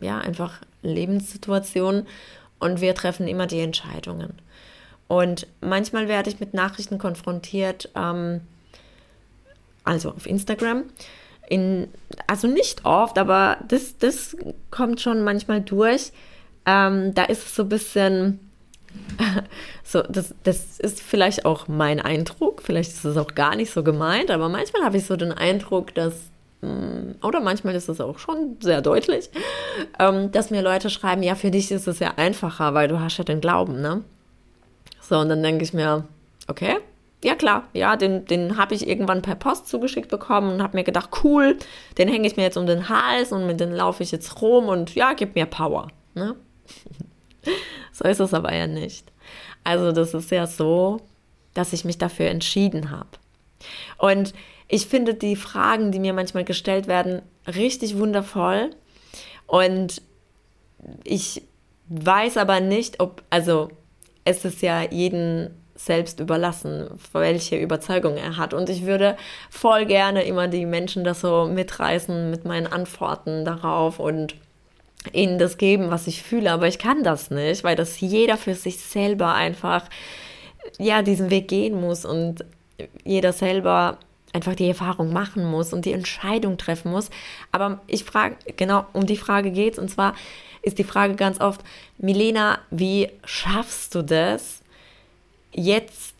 ja, einfach Lebenssituationen und wir treffen immer die Entscheidungen. Und manchmal werde ich mit Nachrichten konfrontiert, ähm, also auf Instagram. In, also nicht oft, aber das, das kommt schon manchmal durch. Ähm, da ist es so ein bisschen, so, das, das ist vielleicht auch mein Eindruck, vielleicht ist es auch gar nicht so gemeint, aber manchmal habe ich so den Eindruck, dass Mm, oder manchmal ist es auch schon sehr deutlich, ähm, dass mir Leute schreiben, ja, für dich ist es ja einfacher, weil du hast ja den Glauben, ne? So, und dann denke ich mir, okay, ja klar, ja, den, den habe ich irgendwann per Post zugeschickt bekommen und habe mir gedacht, cool, den hänge ich mir jetzt um den Hals und mit dem laufe ich jetzt rum und ja, gib mir Power, ne? so ist es aber ja nicht. Also das ist ja so, dass ich mich dafür entschieden habe. Und ich finde die Fragen, die mir manchmal gestellt werden, richtig wundervoll. Und ich weiß aber nicht, ob, also es ist ja jeden selbst überlassen, welche Überzeugung er hat. Und ich würde voll gerne immer die Menschen das so mitreißen mit meinen Antworten darauf und ihnen das geben, was ich fühle. Aber ich kann das nicht, weil das jeder für sich selber einfach, ja, diesen Weg gehen muss und jeder selber einfach die Erfahrung machen muss und die Entscheidung treffen muss. Aber ich frage, genau um die Frage geht es. Und zwar ist die Frage ganz oft, Milena, wie schaffst du das jetzt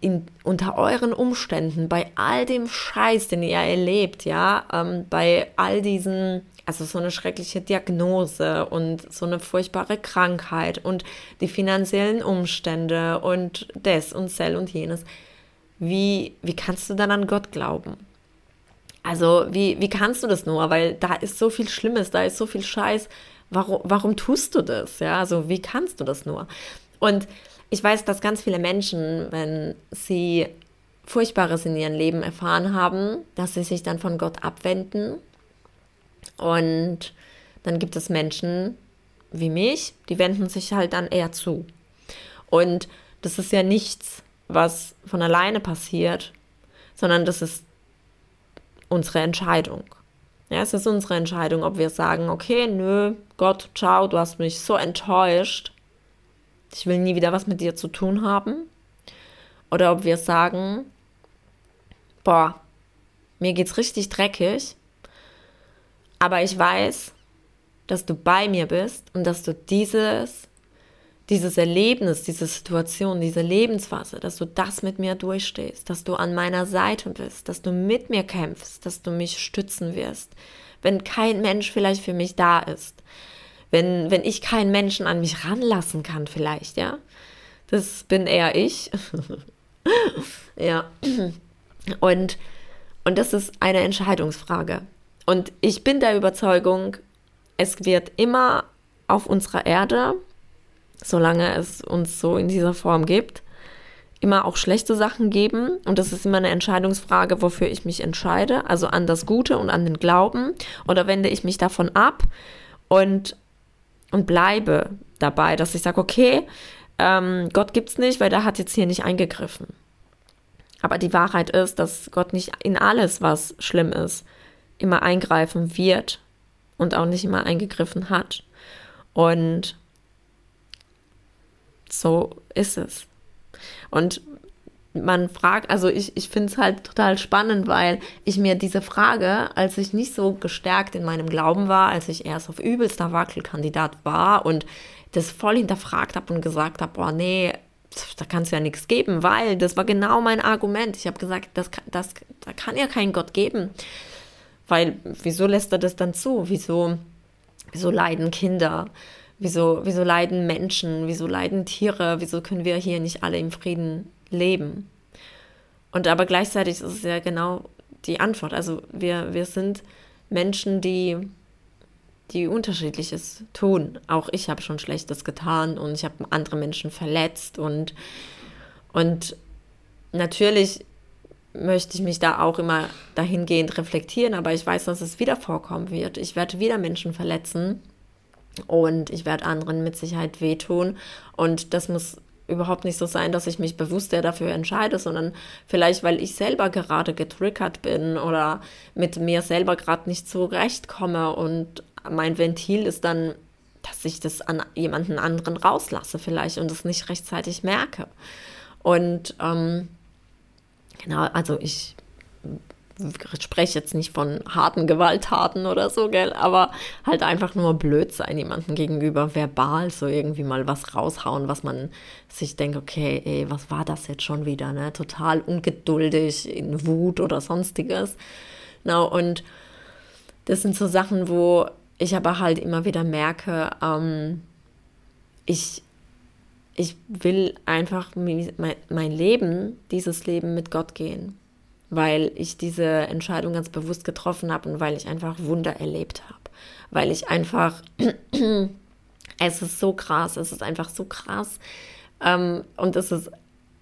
in, unter euren Umständen, bei all dem Scheiß, den ihr erlebt, ja, ähm, bei all diesen, also so eine schreckliche Diagnose und so eine furchtbare Krankheit und die finanziellen Umstände und das und Cell und jenes wie, wie kannst du dann an Gott glauben? Also, wie, wie kannst du das nur? Weil da ist so viel Schlimmes, da ist so viel Scheiß. Warum, warum tust du das? Ja, also, wie kannst du das nur? Und ich weiß, dass ganz viele Menschen, wenn sie Furchtbares in ihrem Leben erfahren haben, dass sie sich dann von Gott abwenden. Und dann gibt es Menschen wie mich, die wenden sich halt dann eher zu. Und das ist ja nichts, was von alleine passiert, sondern das ist unsere Entscheidung. Ja, es ist unsere Entscheidung, ob wir sagen, okay, nö, Gott, ciao, du hast mich so enttäuscht, ich will nie wieder was mit dir zu tun haben. Oder ob wir sagen, boah, mir geht's richtig dreckig, aber ich weiß, dass du bei mir bist und dass du dieses dieses Erlebnis, diese Situation, diese Lebensphase, dass du das mit mir durchstehst, dass du an meiner Seite bist, dass du mit mir kämpfst, dass du mich stützen wirst, wenn kein Mensch vielleicht für mich da ist, wenn, wenn ich keinen Menschen an mich ranlassen kann vielleicht, ja, das bin eher ich, ja, und, und das ist eine Entscheidungsfrage. Und ich bin der Überzeugung, es wird immer auf unserer Erde solange es uns so in dieser Form gibt, immer auch schlechte Sachen geben. Und das ist immer eine Entscheidungsfrage, wofür ich mich entscheide. Also an das Gute und an den Glauben. Oder wende ich mich davon ab und, und bleibe dabei, dass ich sage, okay, ähm, Gott es nicht, weil der hat jetzt hier nicht eingegriffen. Aber die Wahrheit ist, dass Gott nicht in alles, was schlimm ist, immer eingreifen wird und auch nicht immer eingegriffen hat. Und so ist es. Und man fragt, also ich, ich finde es halt total spannend, weil ich mir diese Frage, als ich nicht so gestärkt in meinem Glauben war, als ich erst auf übelster Wackelkandidat war und das voll hinterfragt habe und gesagt habe, boah, nee, da kann es ja nichts geben, weil das war genau mein Argument. Ich habe gesagt, das, das, da kann ja kein Gott geben. Weil, wieso lässt er das dann zu? Wieso, wieso leiden Kinder? Wieso, wieso leiden Menschen? Wieso leiden Tiere? Wieso können wir hier nicht alle im Frieden leben? Und aber gleichzeitig ist es ja genau die Antwort. Also wir, wir sind Menschen, die, die unterschiedliches tun. Auch ich habe schon Schlechtes getan und ich habe andere Menschen verletzt und, und natürlich möchte ich mich da auch immer dahingehend reflektieren, aber ich weiß, dass es wieder vorkommen wird. Ich werde wieder Menschen verletzen und ich werde anderen mit Sicherheit wehtun und das muss überhaupt nicht so sein, dass ich mich bewusst dafür entscheide, sondern vielleicht, weil ich selber gerade getriggert bin oder mit mir selber gerade nicht zurechtkomme und mein Ventil ist dann, dass ich das an jemanden anderen rauslasse vielleicht und es nicht rechtzeitig merke. Und ähm, Genau, also ich spreche jetzt nicht von harten Gewalttaten oder so, gell, aber halt einfach nur blöd sein jemandem gegenüber, verbal so irgendwie mal was raushauen, was man sich denkt, okay, ey, was war das jetzt schon wieder, ne? Total ungeduldig, in Wut oder sonstiges. Genau, und das sind so Sachen, wo ich aber halt immer wieder merke, ähm, ich ich will einfach mein Leben, dieses Leben mit Gott gehen, weil ich diese Entscheidung ganz bewusst getroffen habe und weil ich einfach Wunder erlebt habe, weil ich einfach, es ist so krass, es ist einfach so krass. Ähm, und es ist,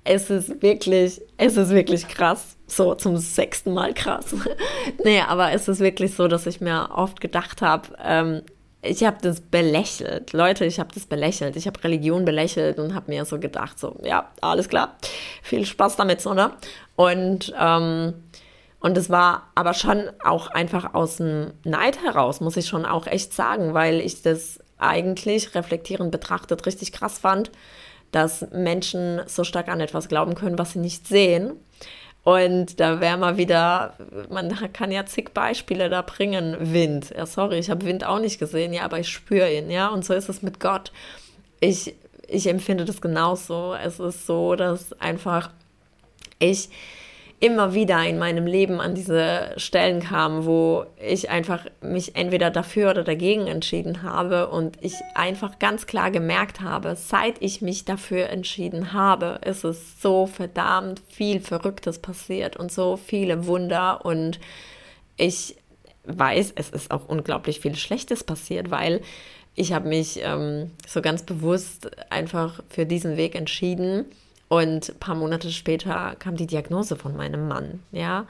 es ist wirklich, es ist wirklich krass, so zum sechsten Mal krass. nee, aber es ist wirklich so, dass ich mir oft gedacht habe, ähm, ich habe das belächelt. Leute, ich habe das belächelt. Ich habe Religion belächelt und habe mir so gedacht, so, ja, alles klar, viel Spaß damit, so, ne? Und, ähm, und es war aber schon auch einfach aus dem Neid heraus, muss ich schon auch echt sagen, weil ich das eigentlich reflektierend betrachtet richtig krass fand, dass Menschen so stark an etwas glauben können, was sie nicht sehen. Und da wäre mal wieder, man kann ja zig Beispiele da bringen. Wind. Ja, sorry, ich habe Wind auch nicht gesehen, ja, aber ich spüre ihn, ja. Und so ist es mit Gott. Ich, ich empfinde das genauso. Es ist so, dass einfach ich immer wieder in meinem Leben an diese Stellen kam, wo ich einfach mich entweder dafür oder dagegen entschieden habe und ich einfach ganz klar gemerkt habe, seit ich mich dafür entschieden habe, ist es so verdammt viel Verrücktes passiert und so viele Wunder und ich weiß, es ist auch unglaublich viel Schlechtes passiert, weil ich habe mich ähm, so ganz bewusst einfach für diesen Weg entschieden und ein paar Monate später kam die Diagnose von meinem Mann, ja.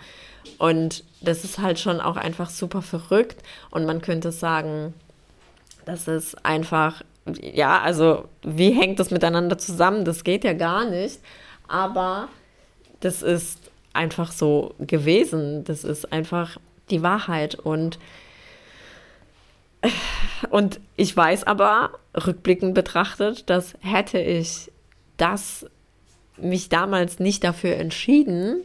Und das ist halt schon auch einfach super verrückt. Und man könnte sagen, das ist einfach, ja, also wie hängt das miteinander zusammen? Das geht ja gar nicht. Aber das ist einfach so gewesen. Das ist einfach die Wahrheit. Und, und ich weiß aber, rückblickend betrachtet, dass hätte ich das mich damals nicht dafür entschieden,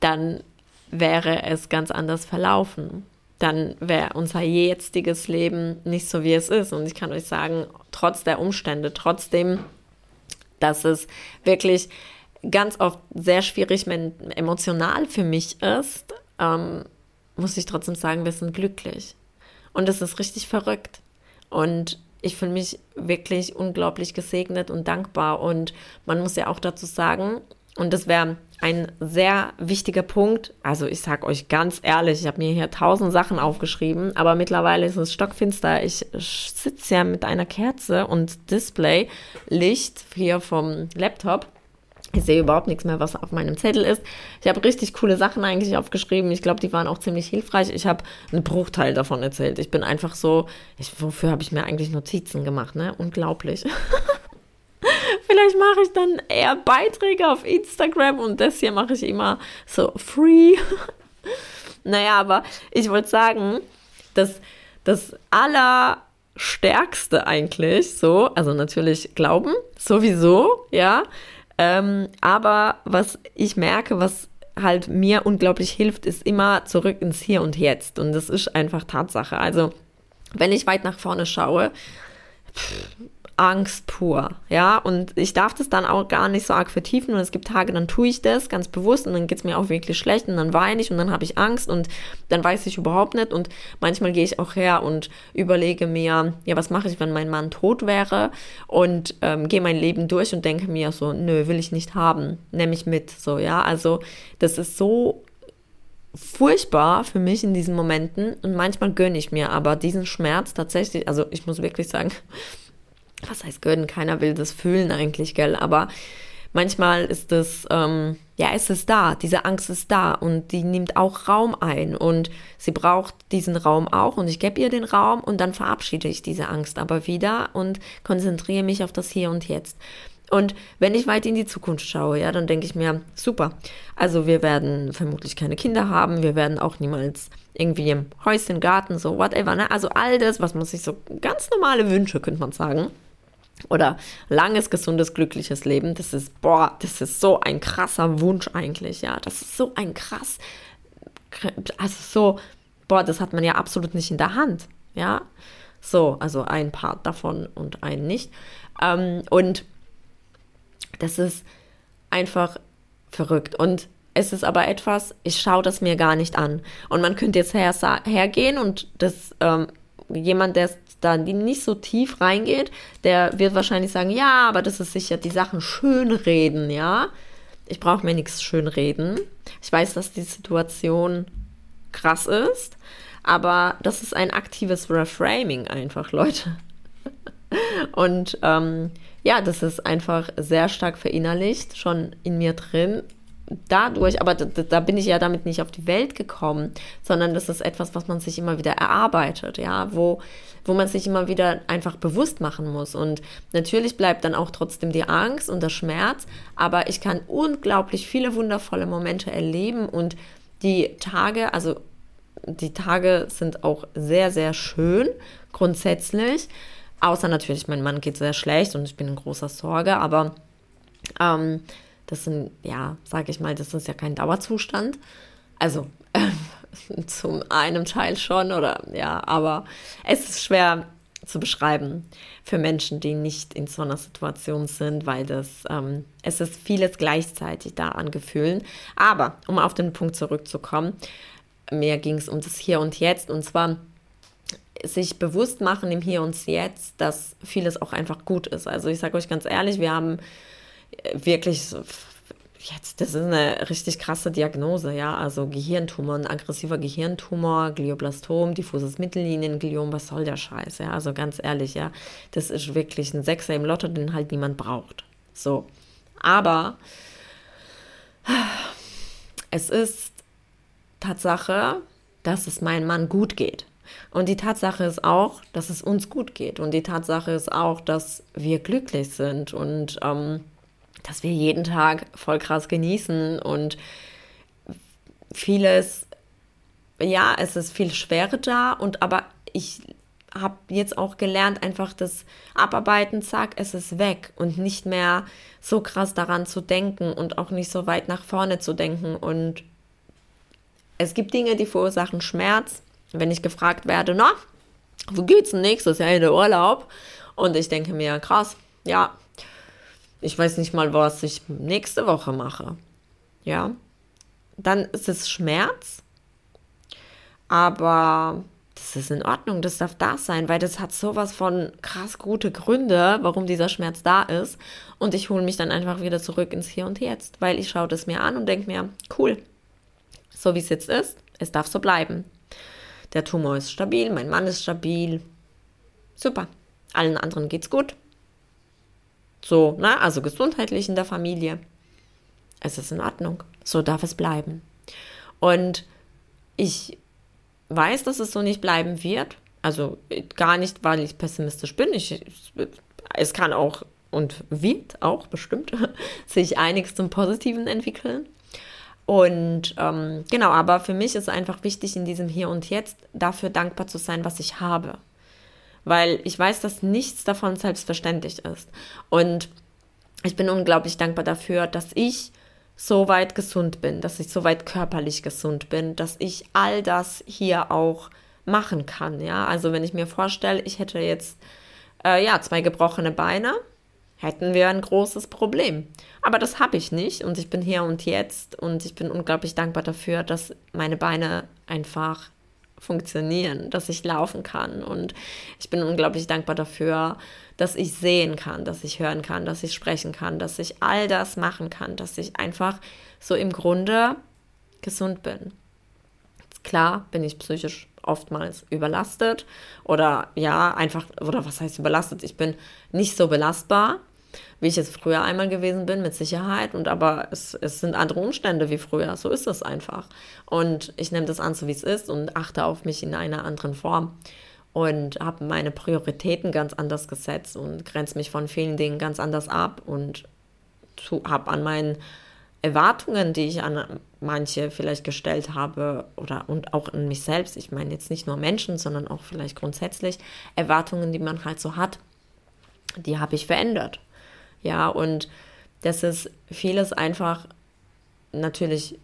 dann wäre es ganz anders verlaufen. Dann wäre unser jetziges Leben nicht so, wie es ist. Und ich kann euch sagen, trotz der Umstände, trotzdem, dass es wirklich ganz oft sehr schwierig emotional für mich ist, ähm, muss ich trotzdem sagen, wir sind glücklich. Und es ist richtig verrückt. Und ich fühle mich wirklich unglaublich gesegnet und dankbar. Und man muss ja auch dazu sagen, und das wäre ein sehr wichtiger Punkt. Also ich sage euch ganz ehrlich, ich habe mir hier tausend Sachen aufgeschrieben, aber mittlerweile ist es stockfinster. Ich sitze ja mit einer Kerze und Display, Licht hier vom Laptop. Ich sehe überhaupt nichts mehr, was auf meinem Zettel ist. Ich habe richtig coole Sachen eigentlich aufgeschrieben. Ich glaube, die waren auch ziemlich hilfreich. Ich habe einen Bruchteil davon erzählt. Ich bin einfach so, ich, wofür habe ich mir eigentlich Notizen gemacht, ne? Unglaublich. Vielleicht mache ich dann eher Beiträge auf Instagram und das hier mache ich immer so free. naja, aber ich wollte sagen, dass das Allerstärkste eigentlich, so, also natürlich Glauben, sowieso, ja. Ähm, aber was ich merke, was halt mir unglaublich hilft, ist immer zurück ins Hier und Jetzt. Und das ist einfach Tatsache. Also, wenn ich weit nach vorne schaue, pff, Angst pur, ja, und ich darf das dann auch gar nicht so arg vertiefen und es gibt Tage, dann tue ich das ganz bewusst und dann geht es mir auch wirklich schlecht und dann weine ich und dann habe ich Angst und dann weiß ich überhaupt nicht und manchmal gehe ich auch her und überlege mir, ja, was mache ich, wenn mein Mann tot wäre und ähm, gehe mein Leben durch und denke mir so, nö, will ich nicht haben, nehme ich mit, so, ja, also das ist so furchtbar für mich in diesen Momenten und manchmal gönne ich mir aber diesen Schmerz tatsächlich, also ich muss wirklich sagen, was heißt gönnen? Keiner will das fühlen eigentlich, gell? Aber manchmal ist es, ähm, ja, es ist da, diese Angst ist da und die nimmt auch Raum ein und sie braucht diesen Raum auch und ich gebe ihr den Raum und dann verabschiede ich diese Angst aber wieder und konzentriere mich auf das Hier und Jetzt. Und wenn ich weit in die Zukunft schaue, ja, dann denke ich mir, super. Also wir werden vermutlich keine Kinder haben, wir werden auch niemals irgendwie im Häuschen, Garten, so whatever, ne? Also all das, was man sich so ganz normale Wünsche, könnte man sagen oder langes, gesundes, glückliches Leben, das ist, boah, das ist so ein krasser Wunsch eigentlich, ja. Das ist so ein krass, also so, boah, das hat man ja absolut nicht in der Hand, ja. So, also ein Part davon und ein nicht. Ähm, und das ist einfach verrückt. Und es ist aber etwas, ich schaue das mir gar nicht an. Und man könnte jetzt her, hergehen und das ähm, jemand, der da nicht so tief reingeht, der wird wahrscheinlich sagen, ja, aber das ist sicher die Sachen schönreden, ja. Ich brauche mir nichts schönreden. Ich weiß, dass die Situation krass ist, aber das ist ein aktives Reframing einfach, Leute. Und ähm, ja, das ist einfach sehr stark verinnerlicht, schon in mir drin dadurch, aber da, da, bin ich ja damit nicht auf die Welt gekommen, sondern das ist etwas, was man sich immer wieder erarbeitet, ja, wo, wo man sich immer wieder einfach bewusst machen muss. Und natürlich bleibt dann auch trotzdem die Angst und der Schmerz, aber ich kann unglaublich viele wundervolle Momente erleben und die Tage, also die Tage sind auch sehr, sehr schön, grundsätzlich. Außer natürlich, mein Mann geht sehr schlecht und ich bin in großer Sorge, aber ähm, das sind, ja, sage ich mal, das ist ja kein Dauerzustand. Also zum einen Teil schon, oder ja, aber es ist schwer zu beschreiben für Menschen, die nicht in so einer Situation sind, weil das, ähm, es ist vieles gleichzeitig da an Gefühlen. Aber um auf den Punkt zurückzukommen, mir ging es um das Hier und Jetzt und zwar sich bewusst machen im Hier und Jetzt, dass vieles auch einfach gut ist. Also ich sage euch ganz ehrlich, wir haben wirklich jetzt, das ist eine richtig krasse Diagnose, ja, also Gehirntumor, ein aggressiver Gehirntumor, Glioblastom, diffuses Mittelliniengliom, was soll der Scheiß, ja, also ganz ehrlich, ja, das ist wirklich ein Sechser im Lotto, den halt niemand braucht, so, aber es ist Tatsache, dass es meinem Mann gut geht. Und die Tatsache ist auch, dass es uns gut geht. Und die Tatsache ist auch, dass wir glücklich sind. Und ähm, dass wir jeden Tag voll krass genießen und vieles, ja, es ist viel Schwere da und aber ich habe jetzt auch gelernt, einfach das Abarbeiten, zack, es ist weg und nicht mehr so krass daran zu denken und auch nicht so weit nach vorne zu denken. Und es gibt Dinge, die verursachen Schmerz. Wenn ich gefragt werde, na, wo geht's denn nächstes Jahr in den Urlaub? Und ich denke mir, krass, ja, ich weiß nicht mal, was ich nächste Woche mache. Ja, dann ist es Schmerz, aber das ist in Ordnung, das darf da sein, weil das hat sowas von krass gute Gründe, warum dieser Schmerz da ist. Und ich hole mich dann einfach wieder zurück ins Hier und Jetzt, weil ich schaue das mir an und denke mir, cool, so wie es jetzt ist, es darf so bleiben. Der Tumor ist stabil, mein Mann ist stabil. Super. Allen anderen geht's gut. So, ne? Also gesundheitlich in der Familie. Es ist in Ordnung. So darf es bleiben. Und ich weiß, dass es so nicht bleiben wird. Also gar nicht, weil ich pessimistisch bin. Ich, es kann auch und wird auch bestimmt sich einiges zum Positiven entwickeln. Und ähm, genau, aber für mich ist einfach wichtig, in diesem Hier und Jetzt dafür dankbar zu sein, was ich habe. Weil ich weiß, dass nichts davon selbstverständlich ist. Und ich bin unglaublich dankbar dafür, dass ich so weit gesund bin, dass ich so weit körperlich gesund bin, dass ich all das hier auch machen kann. Ja, also wenn ich mir vorstelle, ich hätte jetzt äh, ja zwei gebrochene Beine, hätten wir ein großes Problem. Aber das habe ich nicht und ich bin hier und jetzt und ich bin unglaublich dankbar dafür, dass meine Beine einfach funktionieren, dass ich laufen kann und ich bin unglaublich dankbar dafür, dass ich sehen kann, dass ich hören kann, dass ich sprechen kann, dass ich all das machen kann, dass ich einfach so im Grunde gesund bin. Klar bin ich psychisch oftmals überlastet oder ja, einfach, oder was heißt überlastet? Ich bin nicht so belastbar, wie ich es früher einmal gewesen bin, mit Sicherheit. Und aber es, es sind andere Umstände wie früher. So ist es einfach. Und ich nehme das an, so wie es ist und achte auf mich in einer anderen Form. Und habe meine Prioritäten ganz anders gesetzt und grenze mich von vielen Dingen ganz anders ab und habe an meinen Erwartungen, die ich an manche vielleicht gestellt habe oder und auch an mich selbst, ich meine jetzt nicht nur Menschen, sondern auch vielleicht grundsätzlich Erwartungen, die man halt so hat, die habe ich verändert. Ja, und das ist vieles einfach natürlich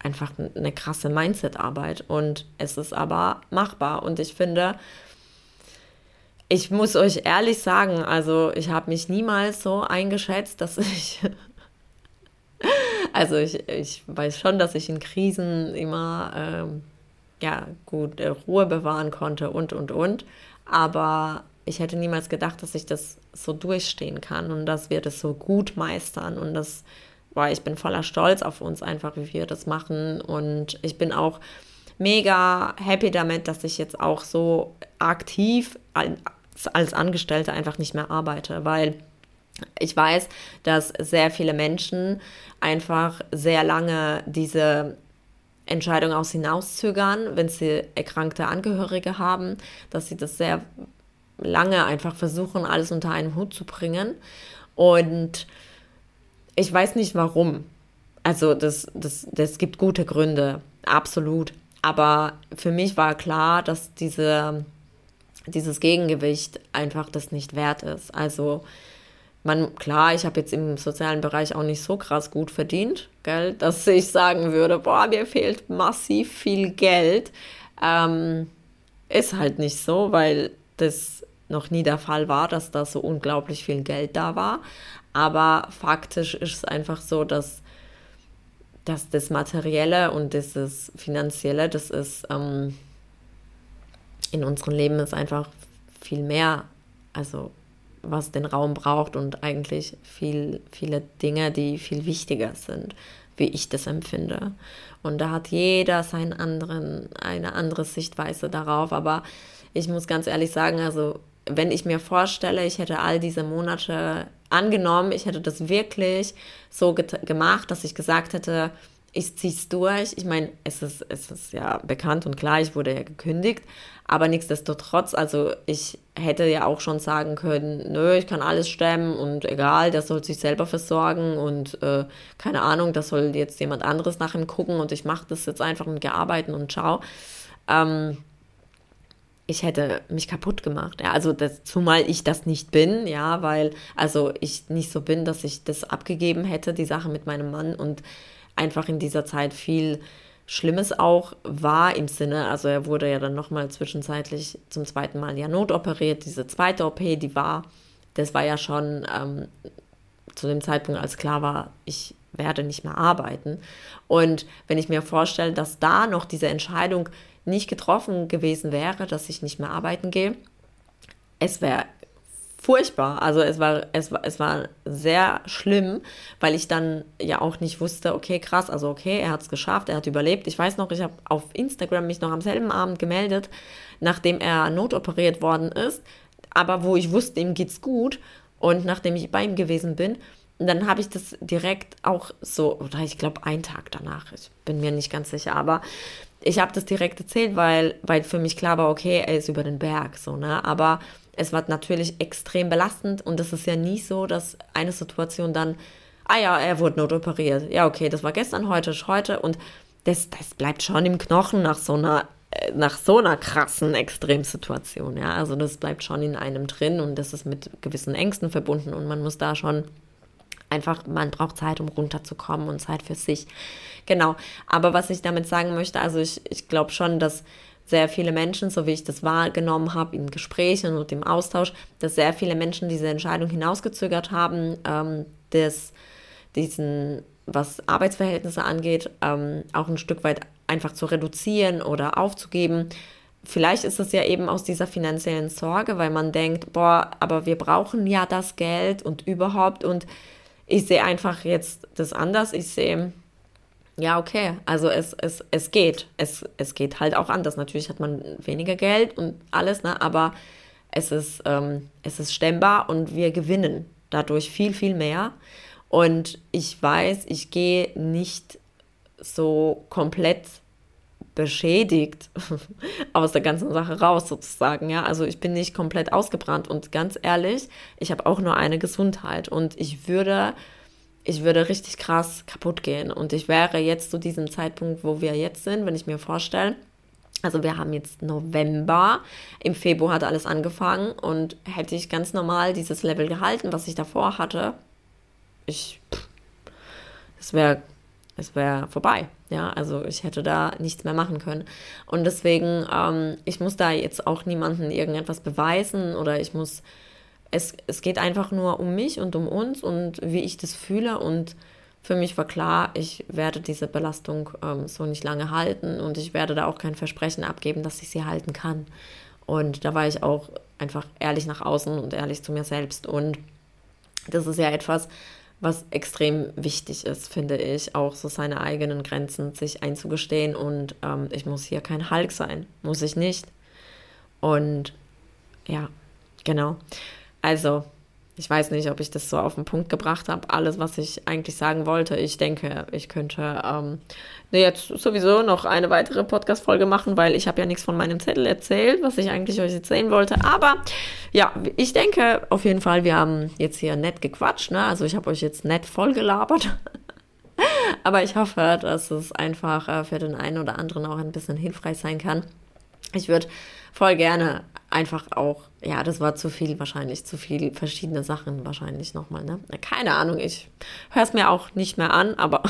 einfach eine krasse Mindset-Arbeit und es ist aber machbar. Und ich finde, ich muss euch ehrlich sagen, also ich habe mich niemals so eingeschätzt, dass ich also ich, ich weiß schon, dass ich in Krisen immer ähm, ja gut äh, Ruhe bewahren konnte und und und, aber ich hätte niemals gedacht, dass ich das so durchstehen kann und dass wir das so gut meistern. Und das war, ich bin voller Stolz auf uns einfach, wie wir das machen. Und ich bin auch mega happy damit, dass ich jetzt auch so aktiv als, Angestellte einfach nicht mehr arbeite, weil ich weiß, dass sehr viele Menschen einfach sehr lange diese Entscheidung aus hinauszögern, wenn sie erkrankte Angehörige haben, dass sie das sehr lange einfach versuchen, alles unter einen Hut zu bringen. Und ich weiß nicht warum. Also das, das, das gibt gute Gründe, absolut. Aber für mich war klar, dass diese, dieses Gegengewicht einfach das nicht wert ist. Also man, klar, ich habe jetzt im sozialen Bereich auch nicht so krass gut verdient, gell, dass ich sagen würde, boah, mir fehlt massiv viel Geld. Ähm, ist halt nicht so, weil das noch nie der Fall war, dass da so unglaublich viel Geld da war. Aber faktisch ist es einfach so, dass, dass das Materielle und das Finanzielle, das ist ähm, in unserem Leben ist einfach viel mehr, also was den Raum braucht und eigentlich viel, viele Dinge, die viel wichtiger sind, wie ich das empfinde. Und da hat jeder seinen anderen, eine andere Sichtweise darauf. Aber ich muss ganz ehrlich sagen, also wenn ich mir vorstelle, ich hätte all diese Monate angenommen, ich hätte das wirklich so gemacht, dass ich gesagt hätte, ich ziehe es durch. Ich meine, es ist, es ist ja bekannt und klar, ich wurde ja gekündigt, aber nichtsdestotrotz, also ich hätte ja auch schon sagen können, nö, ich kann alles stemmen und egal, der soll sich selber versorgen und äh, keine Ahnung, das soll jetzt jemand anderes nach ihm gucken und ich mache das jetzt einfach und gearbeitet und ciao. Ähm, ich hätte mich kaputt gemacht. Ja, also das, zumal ich das nicht bin, ja, weil also ich nicht so bin, dass ich das abgegeben hätte, die Sache mit meinem Mann und einfach in dieser Zeit viel Schlimmes auch war im Sinne, also er wurde ja dann nochmal zwischenzeitlich zum zweiten Mal ja notoperiert. Diese zweite OP, die war, das war ja schon ähm, zu dem Zeitpunkt, als klar war, ich werde nicht mehr arbeiten. Und wenn ich mir vorstelle, dass da noch diese Entscheidung nicht getroffen gewesen wäre, dass ich nicht mehr arbeiten gehe, es wäre furchtbar. Also es war, es war, es war sehr schlimm, weil ich dann ja auch nicht wusste, okay, krass, also okay, er hat es geschafft, er hat überlebt. Ich weiß noch, ich habe auf Instagram mich noch am selben Abend gemeldet, nachdem er notoperiert worden ist, aber wo ich wusste, ihm geht's gut und nachdem ich bei ihm gewesen bin, dann habe ich das direkt auch so, oder ich glaube, einen Tag danach, ich bin mir nicht ganz sicher, aber ich habe das direkt erzählt, weil, weil für mich klar war, okay, er ist über den Berg, so, ne? Aber es war natürlich extrem belastend und es ist ja nie so, dass eine Situation dann ah ja, er wurde notoperiert. Ja, okay, das war gestern, heute ist heute und das, das bleibt schon im Knochen nach so einer äh, nach so einer krassen Extremsituation, ja, also das bleibt schon in einem drin und das ist mit gewissen Ängsten verbunden und man muss da schon einfach, man braucht Zeit, um runterzukommen und Zeit für sich. Genau, aber was ich damit sagen möchte, also ich, ich glaube schon, dass sehr viele Menschen, so wie ich das wahrgenommen habe in Gesprächen und im Austausch, dass sehr viele Menschen diese Entscheidung hinausgezögert haben, ähm, dass diesen, was Arbeitsverhältnisse angeht, ähm, auch ein Stück weit einfach zu reduzieren oder aufzugeben. Vielleicht ist es ja eben aus dieser finanziellen Sorge, weil man denkt, boah, aber wir brauchen ja das Geld und überhaupt und ich sehe einfach jetzt das anders. Ich sehe, ja, okay, also es, es, es geht. Es, es geht halt auch anders. Natürlich hat man weniger Geld und alles, ne? aber es ist, ähm, es ist stemmbar und wir gewinnen dadurch viel, viel mehr. Und ich weiß, ich gehe nicht so komplett beschädigt aus der ganzen Sache raus, sozusagen. Ja, also ich bin nicht komplett ausgebrannt und ganz ehrlich, ich habe auch nur eine Gesundheit und ich würde ich würde richtig krass kaputt gehen. Und ich wäre jetzt zu diesem Zeitpunkt, wo wir jetzt sind, wenn ich mir vorstelle, also wir haben jetzt November, im Februar hat alles angefangen und hätte ich ganz normal dieses Level gehalten, was ich davor hatte, ich, es wäre es wäre vorbei. Ja, also ich hätte da nichts mehr machen können. Und deswegen, ähm, ich muss da jetzt auch niemandem irgendetwas beweisen oder ich muss es, es geht einfach nur um mich und um uns und wie ich das fühle. Und für mich war klar, ich werde diese Belastung ähm, so nicht lange halten und ich werde da auch kein Versprechen abgeben, dass ich sie halten kann. Und da war ich auch einfach ehrlich nach außen und ehrlich zu mir selbst. Und das ist ja etwas, was extrem wichtig ist, finde ich, auch so seine eigenen Grenzen sich einzugestehen. Und ähm, ich muss hier kein Hulk sein, muss ich nicht. Und ja, genau. Also, ich weiß nicht, ob ich das so auf den Punkt gebracht habe. Alles, was ich eigentlich sagen wollte. Ich denke, ich könnte ähm, jetzt sowieso noch eine weitere Podcast-Folge machen, weil ich habe ja nichts von meinem Zettel erzählt, was ich eigentlich euch erzählen wollte. Aber ja, ich denke auf jeden Fall, wir haben jetzt hier nett gequatscht. Ne? Also ich habe euch jetzt nett voll gelabert. Aber ich hoffe, dass es einfach äh, für den einen oder anderen auch ein bisschen hilfreich sein kann. Ich würde voll gerne einfach auch, ja, das war zu viel wahrscheinlich, zu viel verschiedene Sachen wahrscheinlich nochmal, ne? Keine Ahnung, ich höre es mir auch nicht mehr an, aber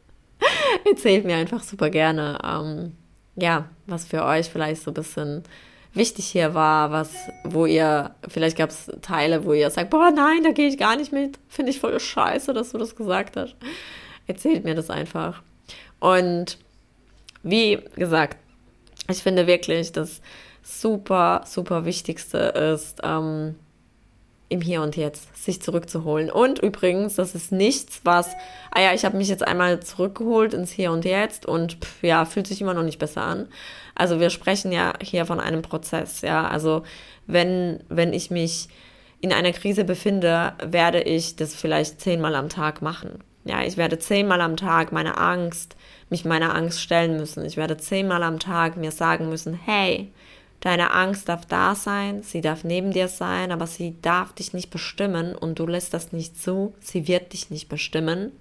erzählt mir einfach super gerne, ähm, ja, was für euch vielleicht so ein bisschen wichtig hier war, was, wo ihr, vielleicht gab es Teile, wo ihr sagt, boah, nein, da gehe ich gar nicht mit, finde ich voll scheiße, dass du das gesagt hast. Erzählt mir das einfach. Und wie gesagt, ich finde wirklich, dass super, super Wichtigste ist, ähm, im Hier und Jetzt sich zurückzuholen. Und übrigens, das ist nichts, was, ah ja, ich habe mich jetzt einmal zurückgeholt ins Hier und Jetzt und pff, ja, fühlt sich immer noch nicht besser an. Also wir sprechen ja hier von einem Prozess, ja. Also wenn, wenn ich mich in einer Krise befinde, werde ich das vielleicht zehnmal am Tag machen. Ja, ich werde zehnmal am Tag meine Angst, mich meiner Angst stellen müssen. Ich werde zehnmal am Tag mir sagen müssen, hey, Deine Angst darf da sein, sie darf neben dir sein, aber sie darf dich nicht bestimmen und du lässt das nicht zu. Sie wird dich nicht bestimmen.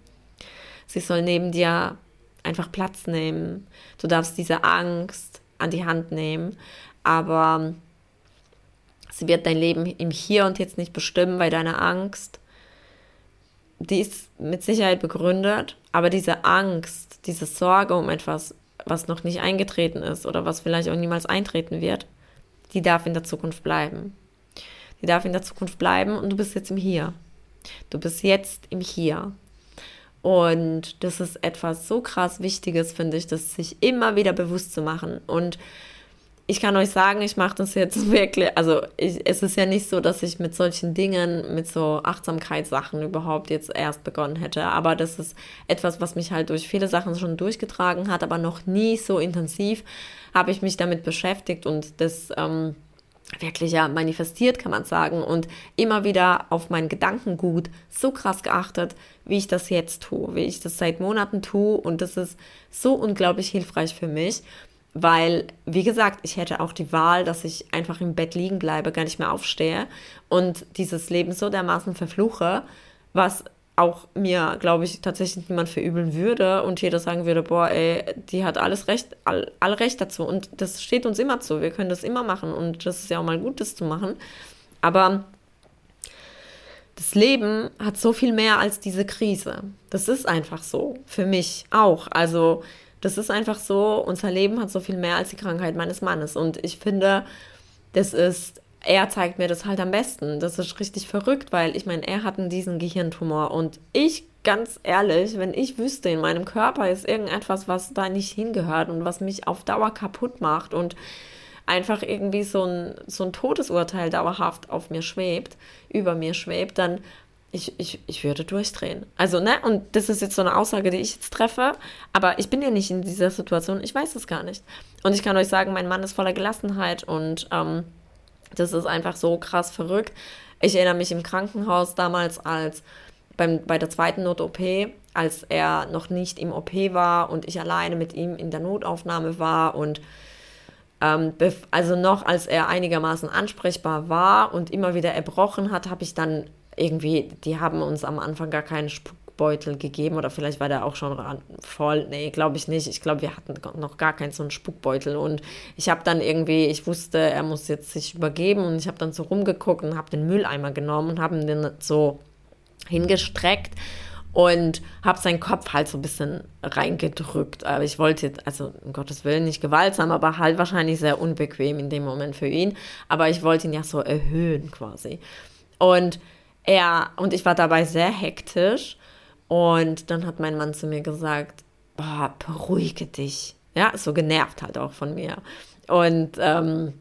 Sie soll neben dir einfach Platz nehmen. Du darfst diese Angst an die Hand nehmen, aber sie wird dein Leben im Hier und Jetzt nicht bestimmen, weil deine Angst, die ist mit Sicherheit begründet, aber diese Angst, diese Sorge um etwas was noch nicht eingetreten ist oder was vielleicht auch niemals eintreten wird, die darf in der Zukunft bleiben. Die darf in der Zukunft bleiben und du bist jetzt im Hier. Du bist jetzt im Hier. Und das ist etwas so krass Wichtiges, finde ich, das sich immer wieder bewusst zu machen. Und ich kann euch sagen, ich mache das jetzt wirklich, also ich, es ist ja nicht so, dass ich mit solchen Dingen, mit so Achtsamkeitssachen überhaupt jetzt erst begonnen hätte, aber das ist etwas, was mich halt durch viele Sachen schon durchgetragen hat, aber noch nie so intensiv habe ich mich damit beschäftigt und das ähm, wirklich ja manifestiert, kann man sagen, und immer wieder auf mein Gedankengut so krass geachtet, wie ich das jetzt tue, wie ich das seit Monaten tue. Und das ist so unglaublich hilfreich für mich weil, wie gesagt, ich hätte auch die Wahl, dass ich einfach im Bett liegen bleibe, gar nicht mehr aufstehe und dieses Leben so dermaßen verfluche, was auch mir, glaube ich, tatsächlich niemand verübeln würde und jeder sagen würde, boah, ey, die hat alles Recht, all, all Recht dazu. Und das steht uns immer zu. Wir können das immer machen und das ist ja auch mal gut, das zu machen. Aber das Leben hat so viel mehr als diese Krise. Das ist einfach so. Für mich auch. Also, das ist einfach so. Unser Leben hat so viel mehr als die Krankheit meines Mannes. Und ich finde, das ist er zeigt mir das halt am besten. Das ist richtig verrückt, weil ich meine, er hat diesen Gehirntumor und ich ganz ehrlich, wenn ich wüsste, in meinem Körper ist irgendetwas, was da nicht hingehört und was mich auf Dauer kaputt macht und einfach irgendwie so ein, so ein Todesurteil dauerhaft auf mir schwebt, über mir schwebt, dann ich, ich, ich würde durchdrehen. Also, ne, und das ist jetzt so eine Aussage, die ich jetzt treffe, aber ich bin ja nicht in dieser Situation, ich weiß es gar nicht. Und ich kann euch sagen, mein Mann ist voller Gelassenheit und ähm, das ist einfach so krass verrückt. Ich erinnere mich im Krankenhaus damals als beim, bei der zweiten Not-OP, als er noch nicht im OP war und ich alleine mit ihm in der Notaufnahme war und ähm, also noch als er einigermaßen ansprechbar war und immer wieder erbrochen hat, habe ich dann irgendwie, die haben uns am Anfang gar keinen Sp Spuckbeutel gegeben oder vielleicht war der auch schon voll. Nee, glaube ich nicht. Ich glaube, wir hatten noch gar keinen so einen Spuckbeutel und ich habe dann irgendwie, ich wusste, er muss jetzt sich übergeben und ich habe dann so rumgeguckt und habe den Mülleimer genommen und habe dann so hingestreckt und habe seinen Kopf halt so ein bisschen reingedrückt. Aber ich wollte jetzt, also um Gottes Willen nicht gewaltsam, aber halt wahrscheinlich sehr unbequem in dem Moment für ihn. Aber ich wollte ihn ja so erhöhen quasi. Und er, und ich war dabei sehr hektisch und dann hat mein Mann zu mir gesagt, boah, beruhige dich. Ja, so genervt halt auch von mir. Und, ähm,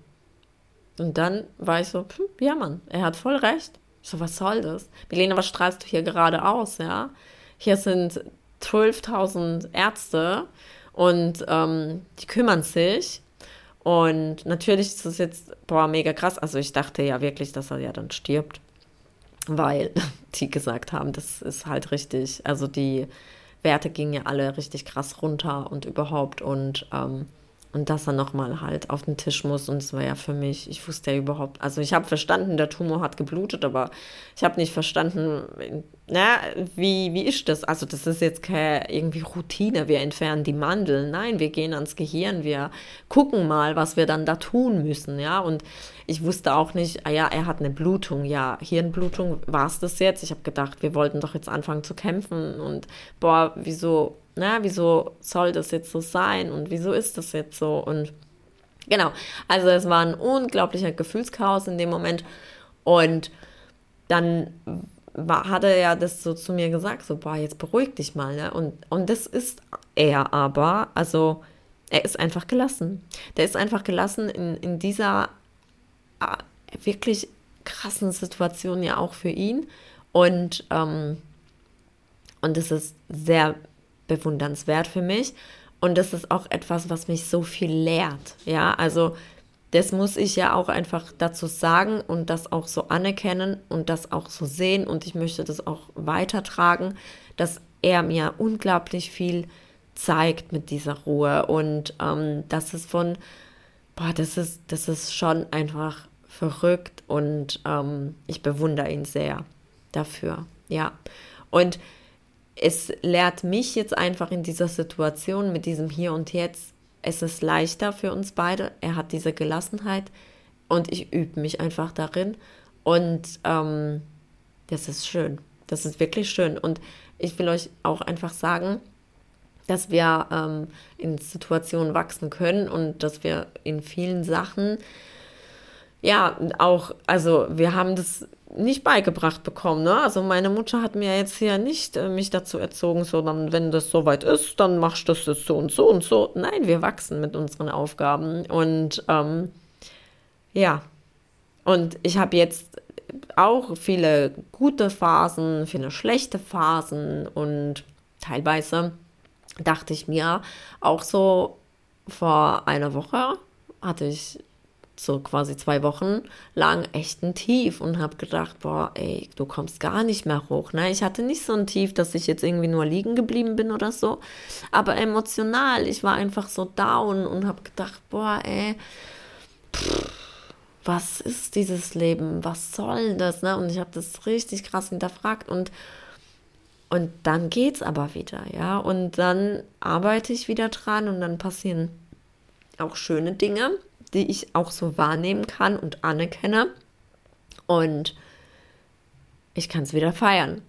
und dann war ich so, hm, ja Mann, er hat voll recht. so, was soll das? Milena, was strahlst du hier gerade aus, ja? Hier sind 12.000 Ärzte und ähm, die kümmern sich. Und natürlich ist es jetzt, boah, mega krass. Also ich dachte ja wirklich, dass er ja dann stirbt weil die gesagt haben, das ist halt richtig. Also die Werte gingen ja alle richtig krass runter und überhaupt und ähm, und dass er nochmal halt auf den Tisch muss. Und es war ja für mich, ich wusste ja überhaupt, also ich habe verstanden, der Tumor hat geblutet, aber ich habe nicht verstanden, na, wie, wie ist das? Also das ist jetzt keine irgendwie Routine, wir entfernen die Mandeln. Nein, wir gehen ans Gehirn, wir gucken mal, was wir dann da tun müssen, ja. Und ich wusste auch nicht, ah ja, er hat eine Blutung, ja, Hirnblutung, war es das jetzt? Ich habe gedacht, wir wollten doch jetzt anfangen zu kämpfen und boah, wieso na, wieso soll das jetzt so sein und wieso ist das jetzt so und genau, also es war ein unglaublicher Gefühlschaos in dem Moment und dann war, hat er ja das so zu mir gesagt, so, boah, jetzt beruhig dich mal, ne? Und, und das ist er aber, also er ist einfach gelassen. Der ist einfach gelassen in, in dieser äh, wirklich krassen Situation ja auch für ihn. Und, ähm, und es ist sehr bewundernswert für mich. Und das ist auch etwas, was mich so viel lehrt. Ja, also das muss ich ja auch einfach dazu sagen und das auch so anerkennen und das auch so sehen. Und ich möchte das auch weitertragen, dass er mir unglaublich viel zeigt mit dieser Ruhe. Und ähm, das ist von, boah, das ist, das ist schon einfach verrückt und ähm, ich bewundere ihn sehr dafür. Ja. Und es lehrt mich jetzt einfach in dieser Situation mit diesem Hier und Jetzt, es ist leichter für uns beide. Er hat diese Gelassenheit und ich übe mich einfach darin. Und ähm, das ist schön. Das ist wirklich schön. Und ich will euch auch einfach sagen, dass wir ähm, in Situationen wachsen können und dass wir in vielen Sachen, ja, auch, also wir haben das nicht beigebracht bekommen. Ne? Also meine Mutter hat mir jetzt hier nicht äh, mich dazu erzogen, sondern wenn das soweit ist, dann machst du das so und so und so. Nein, wir wachsen mit unseren Aufgaben. Und ähm, ja, und ich habe jetzt auch viele gute Phasen, viele schlechte Phasen und teilweise dachte ich mir auch so vor einer Woche hatte ich so quasi zwei Wochen lang echt ein Tief und habe gedacht, boah, ey, du kommst gar nicht mehr hoch. Ne? Ich hatte nicht so ein Tief, dass ich jetzt irgendwie nur liegen geblieben bin oder so, aber emotional, ich war einfach so down und habe gedacht, boah, ey, pff, was ist dieses Leben? Was soll das? Ne? Und ich habe das richtig krass hinterfragt und Und dann geht's aber wieder, ja. Und dann arbeite ich wieder dran und dann passieren auch schöne Dinge, die ich auch so wahrnehmen kann und anerkenne. Und ich kann es wieder feiern.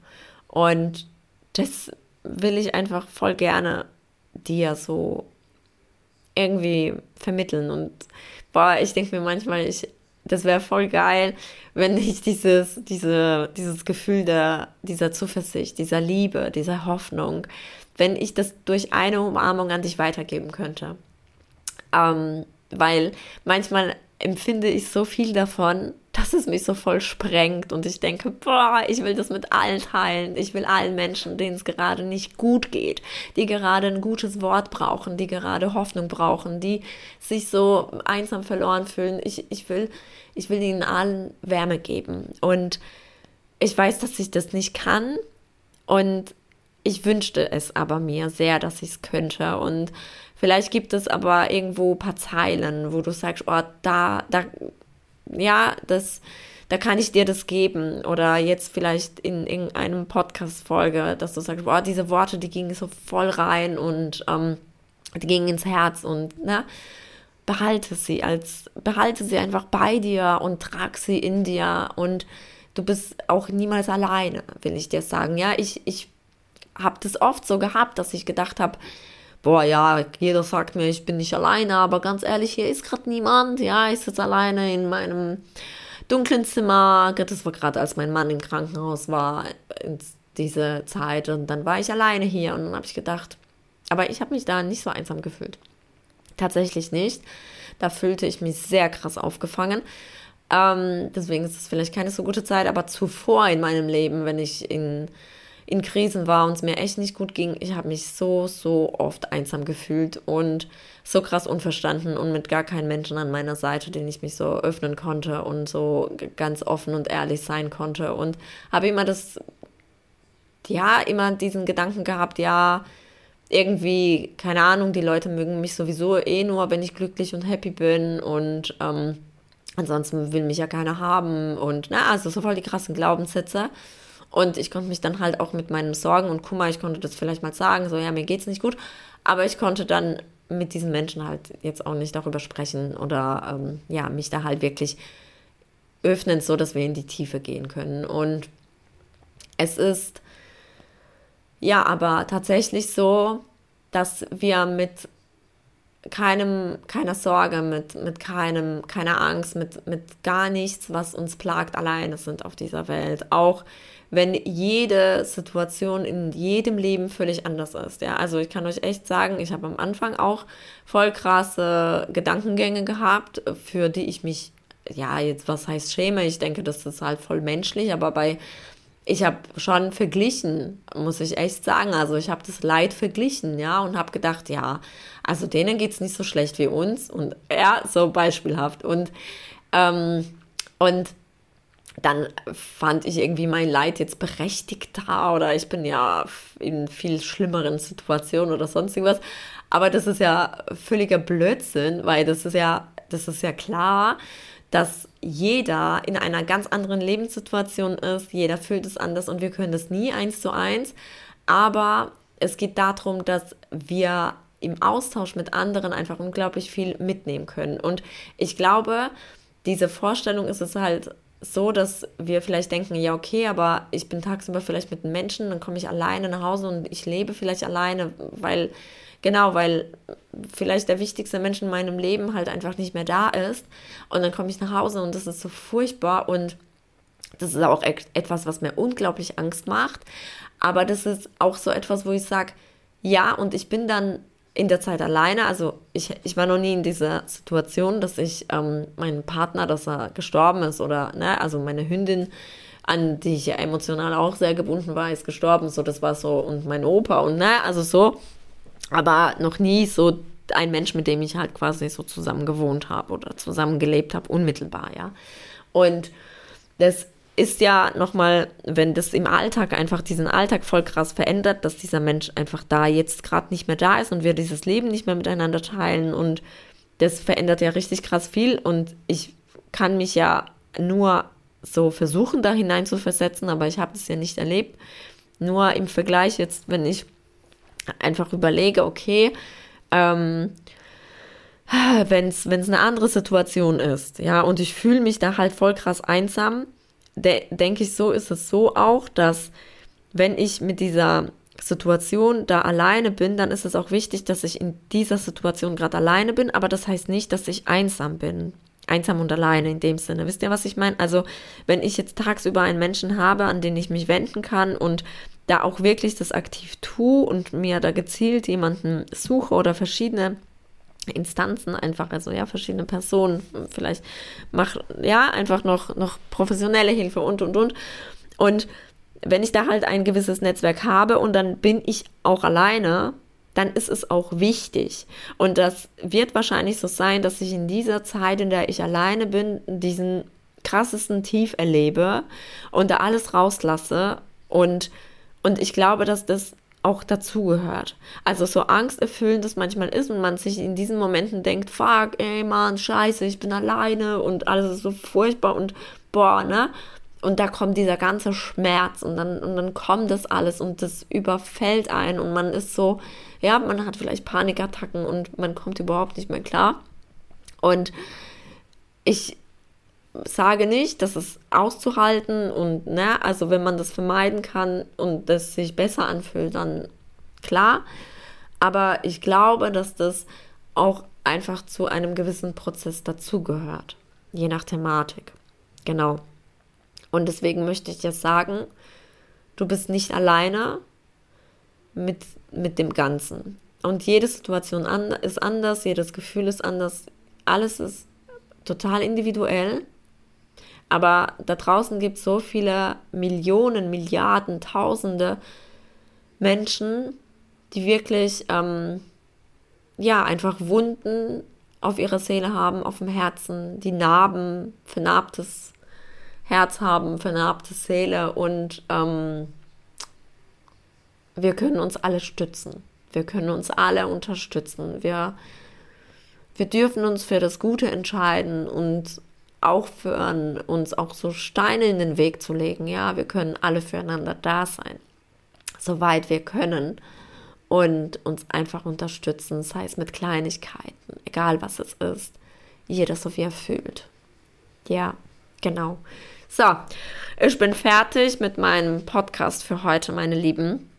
Und das will ich einfach voll gerne dir so irgendwie vermitteln. Und boah, ich denke mir manchmal, ich, das wäre voll geil, wenn ich dieses, diese, dieses Gefühl der, dieser Zuversicht, dieser Liebe, dieser Hoffnung, wenn ich das durch eine Umarmung an dich weitergeben könnte. Ähm, weil manchmal empfinde ich so viel davon, dass es mich so voll sprengt und ich denke, boah, ich will das mit allen teilen. Ich will allen Menschen, denen es gerade nicht gut geht, die gerade ein gutes Wort brauchen, die gerade Hoffnung brauchen, die sich so einsam verloren fühlen. Ich, ich, will, ich will ihnen allen Wärme geben. Und ich weiß, dass ich das nicht kann und ich wünschte es aber mir sehr, dass ich es könnte. Und vielleicht gibt es aber irgendwo ein paar Zeilen, wo du sagst, oh, da, da ja, das, da kann ich dir das geben. Oder jetzt vielleicht in irgendeinem Podcast-Folge, dass du sagst, boah, diese Worte, die gingen so voll rein und ähm, die gingen ins Herz und ne, behalte sie als, behalte sie einfach bei dir und trag sie in dir und du bist auch niemals alleine, will ich dir sagen. Ja, ich, ich habe das oft so gehabt, dass ich gedacht habe, boah, ja, jeder sagt mir, ich bin nicht alleine, aber ganz ehrlich, hier ist gerade niemand. Ja, ich sitze alleine in meinem dunklen Zimmer. Das war gerade, als mein Mann im Krankenhaus war, in diese Zeit. Und dann war ich alleine hier und dann habe ich gedacht, aber ich habe mich da nicht so einsam gefühlt. Tatsächlich nicht. Da fühlte ich mich sehr krass aufgefangen. Ähm, deswegen ist es vielleicht keine so gute Zeit, aber zuvor in meinem Leben, wenn ich in in Krisen war und es mir echt nicht gut ging, ich habe mich so, so oft einsam gefühlt und so krass unverstanden und mit gar keinem Menschen an meiner Seite, den ich mich so öffnen konnte und so ganz offen und ehrlich sein konnte und habe immer das, ja, immer diesen Gedanken gehabt, ja, irgendwie, keine Ahnung, die Leute mögen mich sowieso eh nur, wenn ich glücklich und happy bin und ähm, ansonsten will mich ja keiner haben und na, also so voll die krassen Glaubenssätze. Und ich konnte mich dann halt auch mit meinen Sorgen und Kummer, ich konnte das vielleicht mal sagen, so ja, mir geht's nicht gut. Aber ich konnte dann mit diesen Menschen halt jetzt auch nicht darüber sprechen oder ähm, ja, mich da halt wirklich öffnen, so dass wir in die Tiefe gehen können. Und es ist ja aber tatsächlich so, dass wir mit keinem, keiner Sorge, mit, mit keinem, keiner Angst, mit, mit gar nichts, was uns plagt, alleine sind auf dieser Welt. Auch wenn jede Situation in jedem Leben völlig anders ist. Ja, also ich kann euch echt sagen, ich habe am Anfang auch voll krasse Gedankengänge gehabt, für die ich mich, ja, jetzt was heißt schäme, ich denke, das ist halt voll menschlich, aber bei ich habe schon verglichen, muss ich echt sagen. Also ich habe das Leid verglichen, ja, und habe gedacht, ja, also denen geht es nicht so schlecht wie uns. Und ja, so beispielhaft. Und, ähm, und dann fand ich irgendwie mein Leid jetzt berechtigter oder ich bin ja in viel schlimmeren Situationen oder sonst irgendwas. Aber das ist ja völliger Blödsinn, weil das ist ja, das ist ja klar, dass jeder in einer ganz anderen Lebenssituation ist, jeder fühlt es anders und wir können das nie eins zu eins. Aber es geht darum, dass wir im Austausch mit anderen einfach unglaublich viel mitnehmen können. Und ich glaube, diese Vorstellung ist es halt so, dass wir vielleicht denken, ja, okay, aber ich bin tagsüber vielleicht mit einem Menschen, dann komme ich alleine nach Hause und ich lebe vielleicht alleine, weil, genau, weil vielleicht der wichtigste Mensch in meinem Leben halt einfach nicht mehr da ist. Und dann komme ich nach Hause und das ist so furchtbar und das ist auch etwas, was mir unglaublich Angst macht. Aber das ist auch so etwas, wo ich sage, ja, und ich bin dann in der Zeit alleine. Also ich, ich war noch nie in dieser Situation, dass ich ähm, meinen Partner, dass er gestorben ist oder, ne, also meine Hündin, an die ich ja emotional auch sehr gebunden war, ist gestorben. So, das war so, und mein Opa und ne, also so. Aber noch nie so ein Mensch, mit dem ich halt quasi so zusammen gewohnt habe oder zusammen gelebt habe, unmittelbar, ja. Und das ist ja nochmal, wenn das im Alltag einfach diesen Alltag voll krass verändert, dass dieser Mensch einfach da jetzt gerade nicht mehr da ist und wir dieses Leben nicht mehr miteinander teilen und das verändert ja richtig krass viel und ich kann mich ja nur so versuchen, da hinein zu versetzen, aber ich habe das ja nicht erlebt. Nur im Vergleich jetzt, wenn ich einfach überlege, okay, ähm, wenn es eine andere Situation ist, ja, und ich fühle mich da halt voll krass einsam, de denke ich, so ist es so auch, dass wenn ich mit dieser Situation da alleine bin, dann ist es auch wichtig, dass ich in dieser Situation gerade alleine bin, aber das heißt nicht, dass ich einsam bin. Einsam und alleine in dem Sinne. Wisst ihr, was ich meine? Also, wenn ich jetzt tagsüber einen Menschen habe, an den ich mich wenden kann und da auch wirklich das aktiv tue und mir da gezielt jemanden suche oder verschiedene Instanzen einfach, also ja, verschiedene Personen, vielleicht mach, ja, einfach noch, noch professionelle Hilfe und, und, und. Und wenn ich da halt ein gewisses Netzwerk habe und dann bin ich auch alleine, dann ist es auch wichtig. Und das wird wahrscheinlich so sein, dass ich in dieser Zeit, in der ich alleine bin, diesen krassesten Tief erlebe und da alles rauslasse. Und, und ich glaube, dass das auch dazugehört. Also so angsterfüllend das manchmal ist und man sich in diesen Momenten denkt, fuck, ey Mann, scheiße, ich bin alleine und alles ist so furchtbar und boah, ne? Und da kommt dieser ganze Schmerz und dann, und dann kommt das alles und das überfällt einen und man ist so, ja, man hat vielleicht Panikattacken und man kommt überhaupt nicht mehr klar. Und ich sage nicht, dass es auszuhalten und, ne, also wenn man das vermeiden kann und das sich besser anfühlt, dann klar. Aber ich glaube, dass das auch einfach zu einem gewissen Prozess dazugehört, je nach Thematik. Genau. Und deswegen möchte ich jetzt sagen, du bist nicht alleine mit, mit dem Ganzen. Und jede Situation ist anders, jedes Gefühl ist anders, alles ist total individuell. Aber da draußen gibt es so viele Millionen, Milliarden, Tausende Menschen, die wirklich, ähm, ja, einfach Wunden auf ihrer Seele haben, auf dem Herzen, die Narben, vernarbtes Herz haben, vernarbte Seele und ähm, wir können uns alle stützen. Wir können uns alle unterstützen. Wir, wir dürfen uns für das Gute entscheiden und aufhören, uns auch so Steine in den Weg zu legen. Ja, wir können alle füreinander da sein, soweit wir können und uns einfach unterstützen, sei es mit Kleinigkeiten, egal was es ist, jeder so wie er fühlt. Ja, genau. So, ich bin fertig mit meinem Podcast für heute, meine Lieben.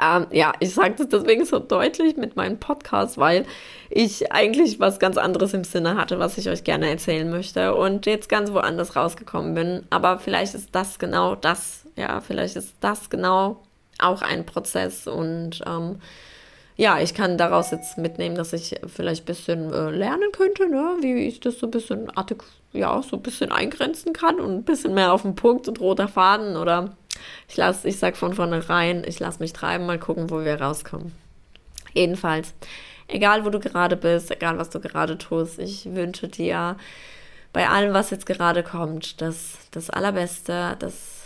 Ähm, ja, ich sage das deswegen so deutlich mit meinem Podcast, weil ich eigentlich was ganz anderes im Sinne hatte, was ich euch gerne erzählen möchte und jetzt ganz woanders rausgekommen bin. Aber vielleicht ist das genau das, ja, vielleicht ist das genau auch ein Prozess und ähm, ja, ich kann daraus jetzt mitnehmen, dass ich vielleicht ein bisschen äh, lernen könnte, ne? wie ich das so ein bisschen ja, so ein bisschen eingrenzen kann und ein bisschen mehr auf den Punkt und roter Faden oder ich lasse, ich sag von vornherein, ich lasse mich treiben, mal gucken, wo wir rauskommen. Jedenfalls, egal wo du gerade bist, egal was du gerade tust, ich wünsche dir bei allem, was jetzt gerade kommt, das, das Allerbeste, das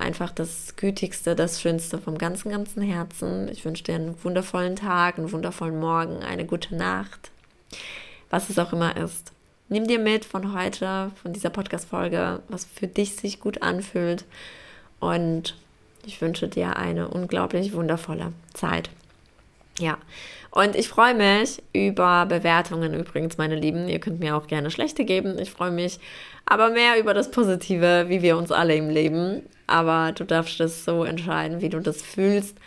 einfach das Gütigste, das Schönste vom ganzen, ganzen Herzen. Ich wünsche dir einen wundervollen Tag, einen wundervollen Morgen, eine gute Nacht, was es auch immer ist. Nimm dir mit von heute, von dieser Podcast-Folge, was für dich sich gut anfühlt und ich wünsche dir eine unglaublich wundervolle Zeit. Ja, und ich freue mich über Bewertungen übrigens, meine Lieben. Ihr könnt mir auch gerne schlechte geben. Ich freue mich aber mehr über das Positive, wie wir uns alle im Leben. Aber du darfst es so entscheiden, wie du das fühlst.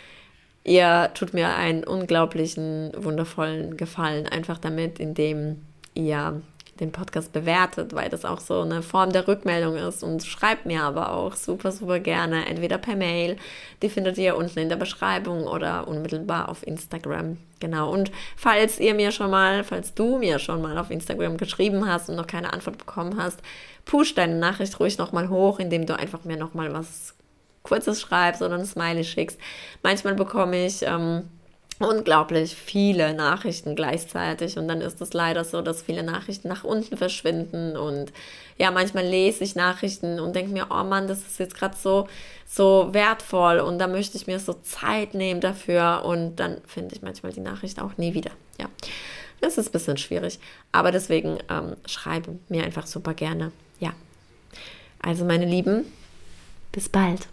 Ihr tut mir einen unglaublichen, wundervollen Gefallen einfach damit, indem ihr den Podcast bewertet, weil das auch so eine Form der Rückmeldung ist. Und schreibt mir aber auch super, super gerne, entweder per Mail, die findet ihr unten in der Beschreibung oder unmittelbar auf Instagram. Genau. Und falls ihr mir schon mal, falls du mir schon mal auf Instagram geschrieben hast und noch keine Antwort bekommen hast, push deine Nachricht ruhig nochmal hoch, indem du einfach mir nochmal was Kurzes schreibst oder ein Smiley schickst. Manchmal bekomme ich ähm, unglaublich viele Nachrichten gleichzeitig und dann ist es leider so, dass viele Nachrichten nach unten verschwinden und ja, manchmal lese ich Nachrichten und denke mir, oh Mann, das ist jetzt gerade so, so wertvoll und da möchte ich mir so Zeit nehmen dafür und dann finde ich manchmal die Nachricht auch nie wieder. Ja, das ist ein bisschen schwierig, aber deswegen ähm, schreibe mir einfach super gerne. Ja, also meine Lieben, bis bald.